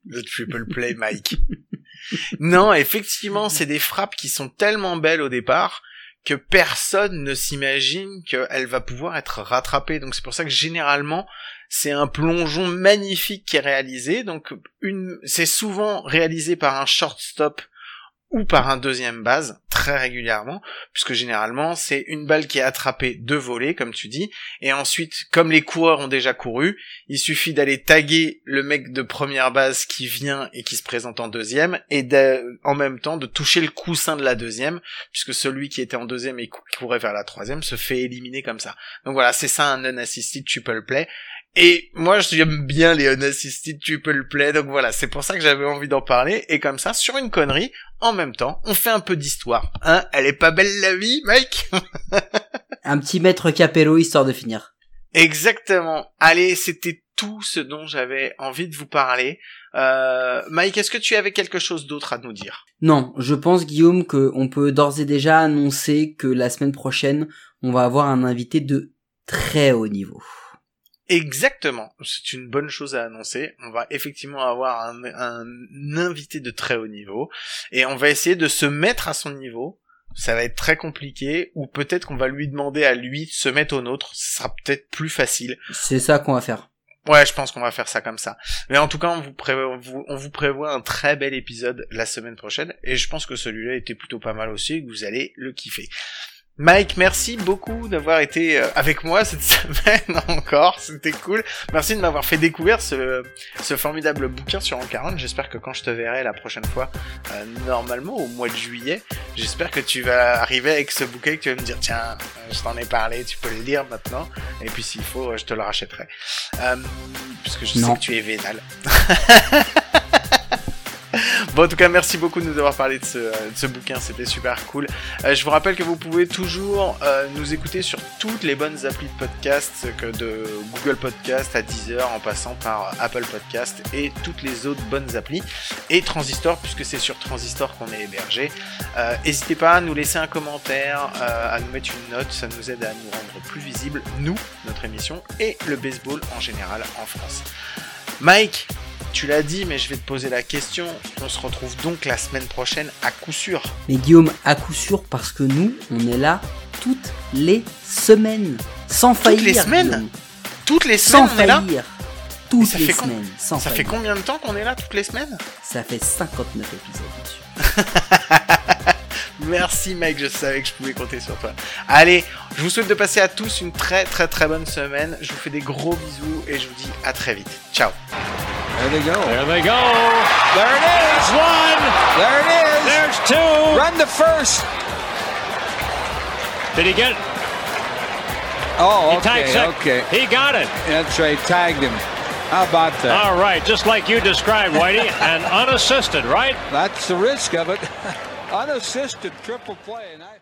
Le triple play, Mike. (laughs) non, effectivement, c'est des frappes qui sont tellement belles au départ que personne ne s'imagine qu'elle va pouvoir être rattrapée. Donc c'est pour ça que généralement, c'est un plongeon magnifique qui est réalisé. Donc une, c'est souvent réalisé par un shortstop ou par un deuxième base, très régulièrement, puisque généralement c'est une balle qui est attrapée de volée, comme tu dis, et ensuite, comme les coureurs ont déjà couru, il suffit d'aller taguer le mec de première base qui vient et qui se présente en deuxième, et en même temps de toucher le coussin de la deuxième, puisque celui qui était en deuxième et qui courait vers la troisième se fait éliminer comme ça. Donc voilà, c'est ça un unassisted triple play. Et moi, j'aime bien les unassisted triple play, donc voilà, c'est pour ça que j'avais envie d'en parler, et comme ça, sur une connerie, en même temps, on fait un peu d'histoire. Hein Elle est pas belle la vie, Mike? (laughs) Un petit maître capello histoire de finir. Exactement. Allez, c'était tout ce dont j'avais envie de vous parler. Euh, Mike, est-ce que tu avais quelque chose d'autre à nous dire? Non, je pense Guillaume que on peut d'ores et déjà annoncer que la semaine prochaine, on va avoir un invité de très haut niveau. Exactement. C'est une bonne chose à annoncer. On va effectivement avoir un, un invité de très haut niveau et on va essayer de se mettre à son niveau. Ça va être très compliqué ou peut-être qu'on va lui demander à lui de se mettre au nôtre. Ce sera peut-être plus facile. C'est ça qu'on va faire. Ouais, je pense qu'on va faire ça comme ça. Mais en tout cas, on vous, prévoit, on vous- on vous prévoit un très bel épisode la semaine prochaine. Et je pense que celui-là était plutôt pas mal aussi et que vous allez le kiffer. Mike, merci beaucoup d'avoir été euh, avec moi cette (laughs) semaine encore. C'était cool. Merci de m'avoir fait découvrir ce, ce formidable bouquin sur 40. J'espère que quand je te verrai la prochaine fois, euh, normalement au mois de juillet, j'espère que tu vas arriver avec ce bouquin et que tu vas me dire tiens, euh, je t'en ai parlé, tu peux le lire maintenant. Et puis s'il faut, euh, je te le rachèterai. Euh, puisque je Non. sais que tu es vénal. (laughs) Bon, en tout cas, merci beaucoup de nous avoir parlé de ce, euh, bouquin, c'était super cool. Euh, je vous rappelle que vous pouvez toujours euh, nous écouter sur toutes les bonnes applis de podcast, que de Google Podcast à Deezer, en passant par Apple Podcast et toutes les autres bonnes applis, et Transistor, puisque c'est sur Transistor qu'on est hébergé. N'hésitez pas à nous laisser un commentaire, à nous mettre une note, ça nous aide à nous rendre plus visibles, nous, notre émission, et le baseball en général en France. Mike, tu l'as dit, mais je vais te poser la question. On se retrouve donc la semaine prochaine à coup sûr. Mais Guillaume, à coup sûr, parce que nous, on est là toutes les semaines. Sans faillir. les semaines Guillaume. Toutes les semaines, Sans on est là. faillir. Toutes ça les fait com- semaines. Sans Ça fait combien de temps qu'on est là toutes les semaines? Ça fait 59 épisodes, monsieur. (laughs) Merci Mike, je savais que je pouvais compter sur toi. Allez, je vous souhaite de passer à tous une très très très bonne semaine. Je vous fais des gros bisous et je vous dis à très vite. Ciao. There they go. There they go. There it There's is. one. There it is. There's two. Run to first. Did he get it? Oh, He tagged okay, second. okay. He got it. That's right. Tagged him. How about that? All right, just like you described, Whitey, and unassisted, right? That's the risk of it. (laughs) Unassisted triple play. And I...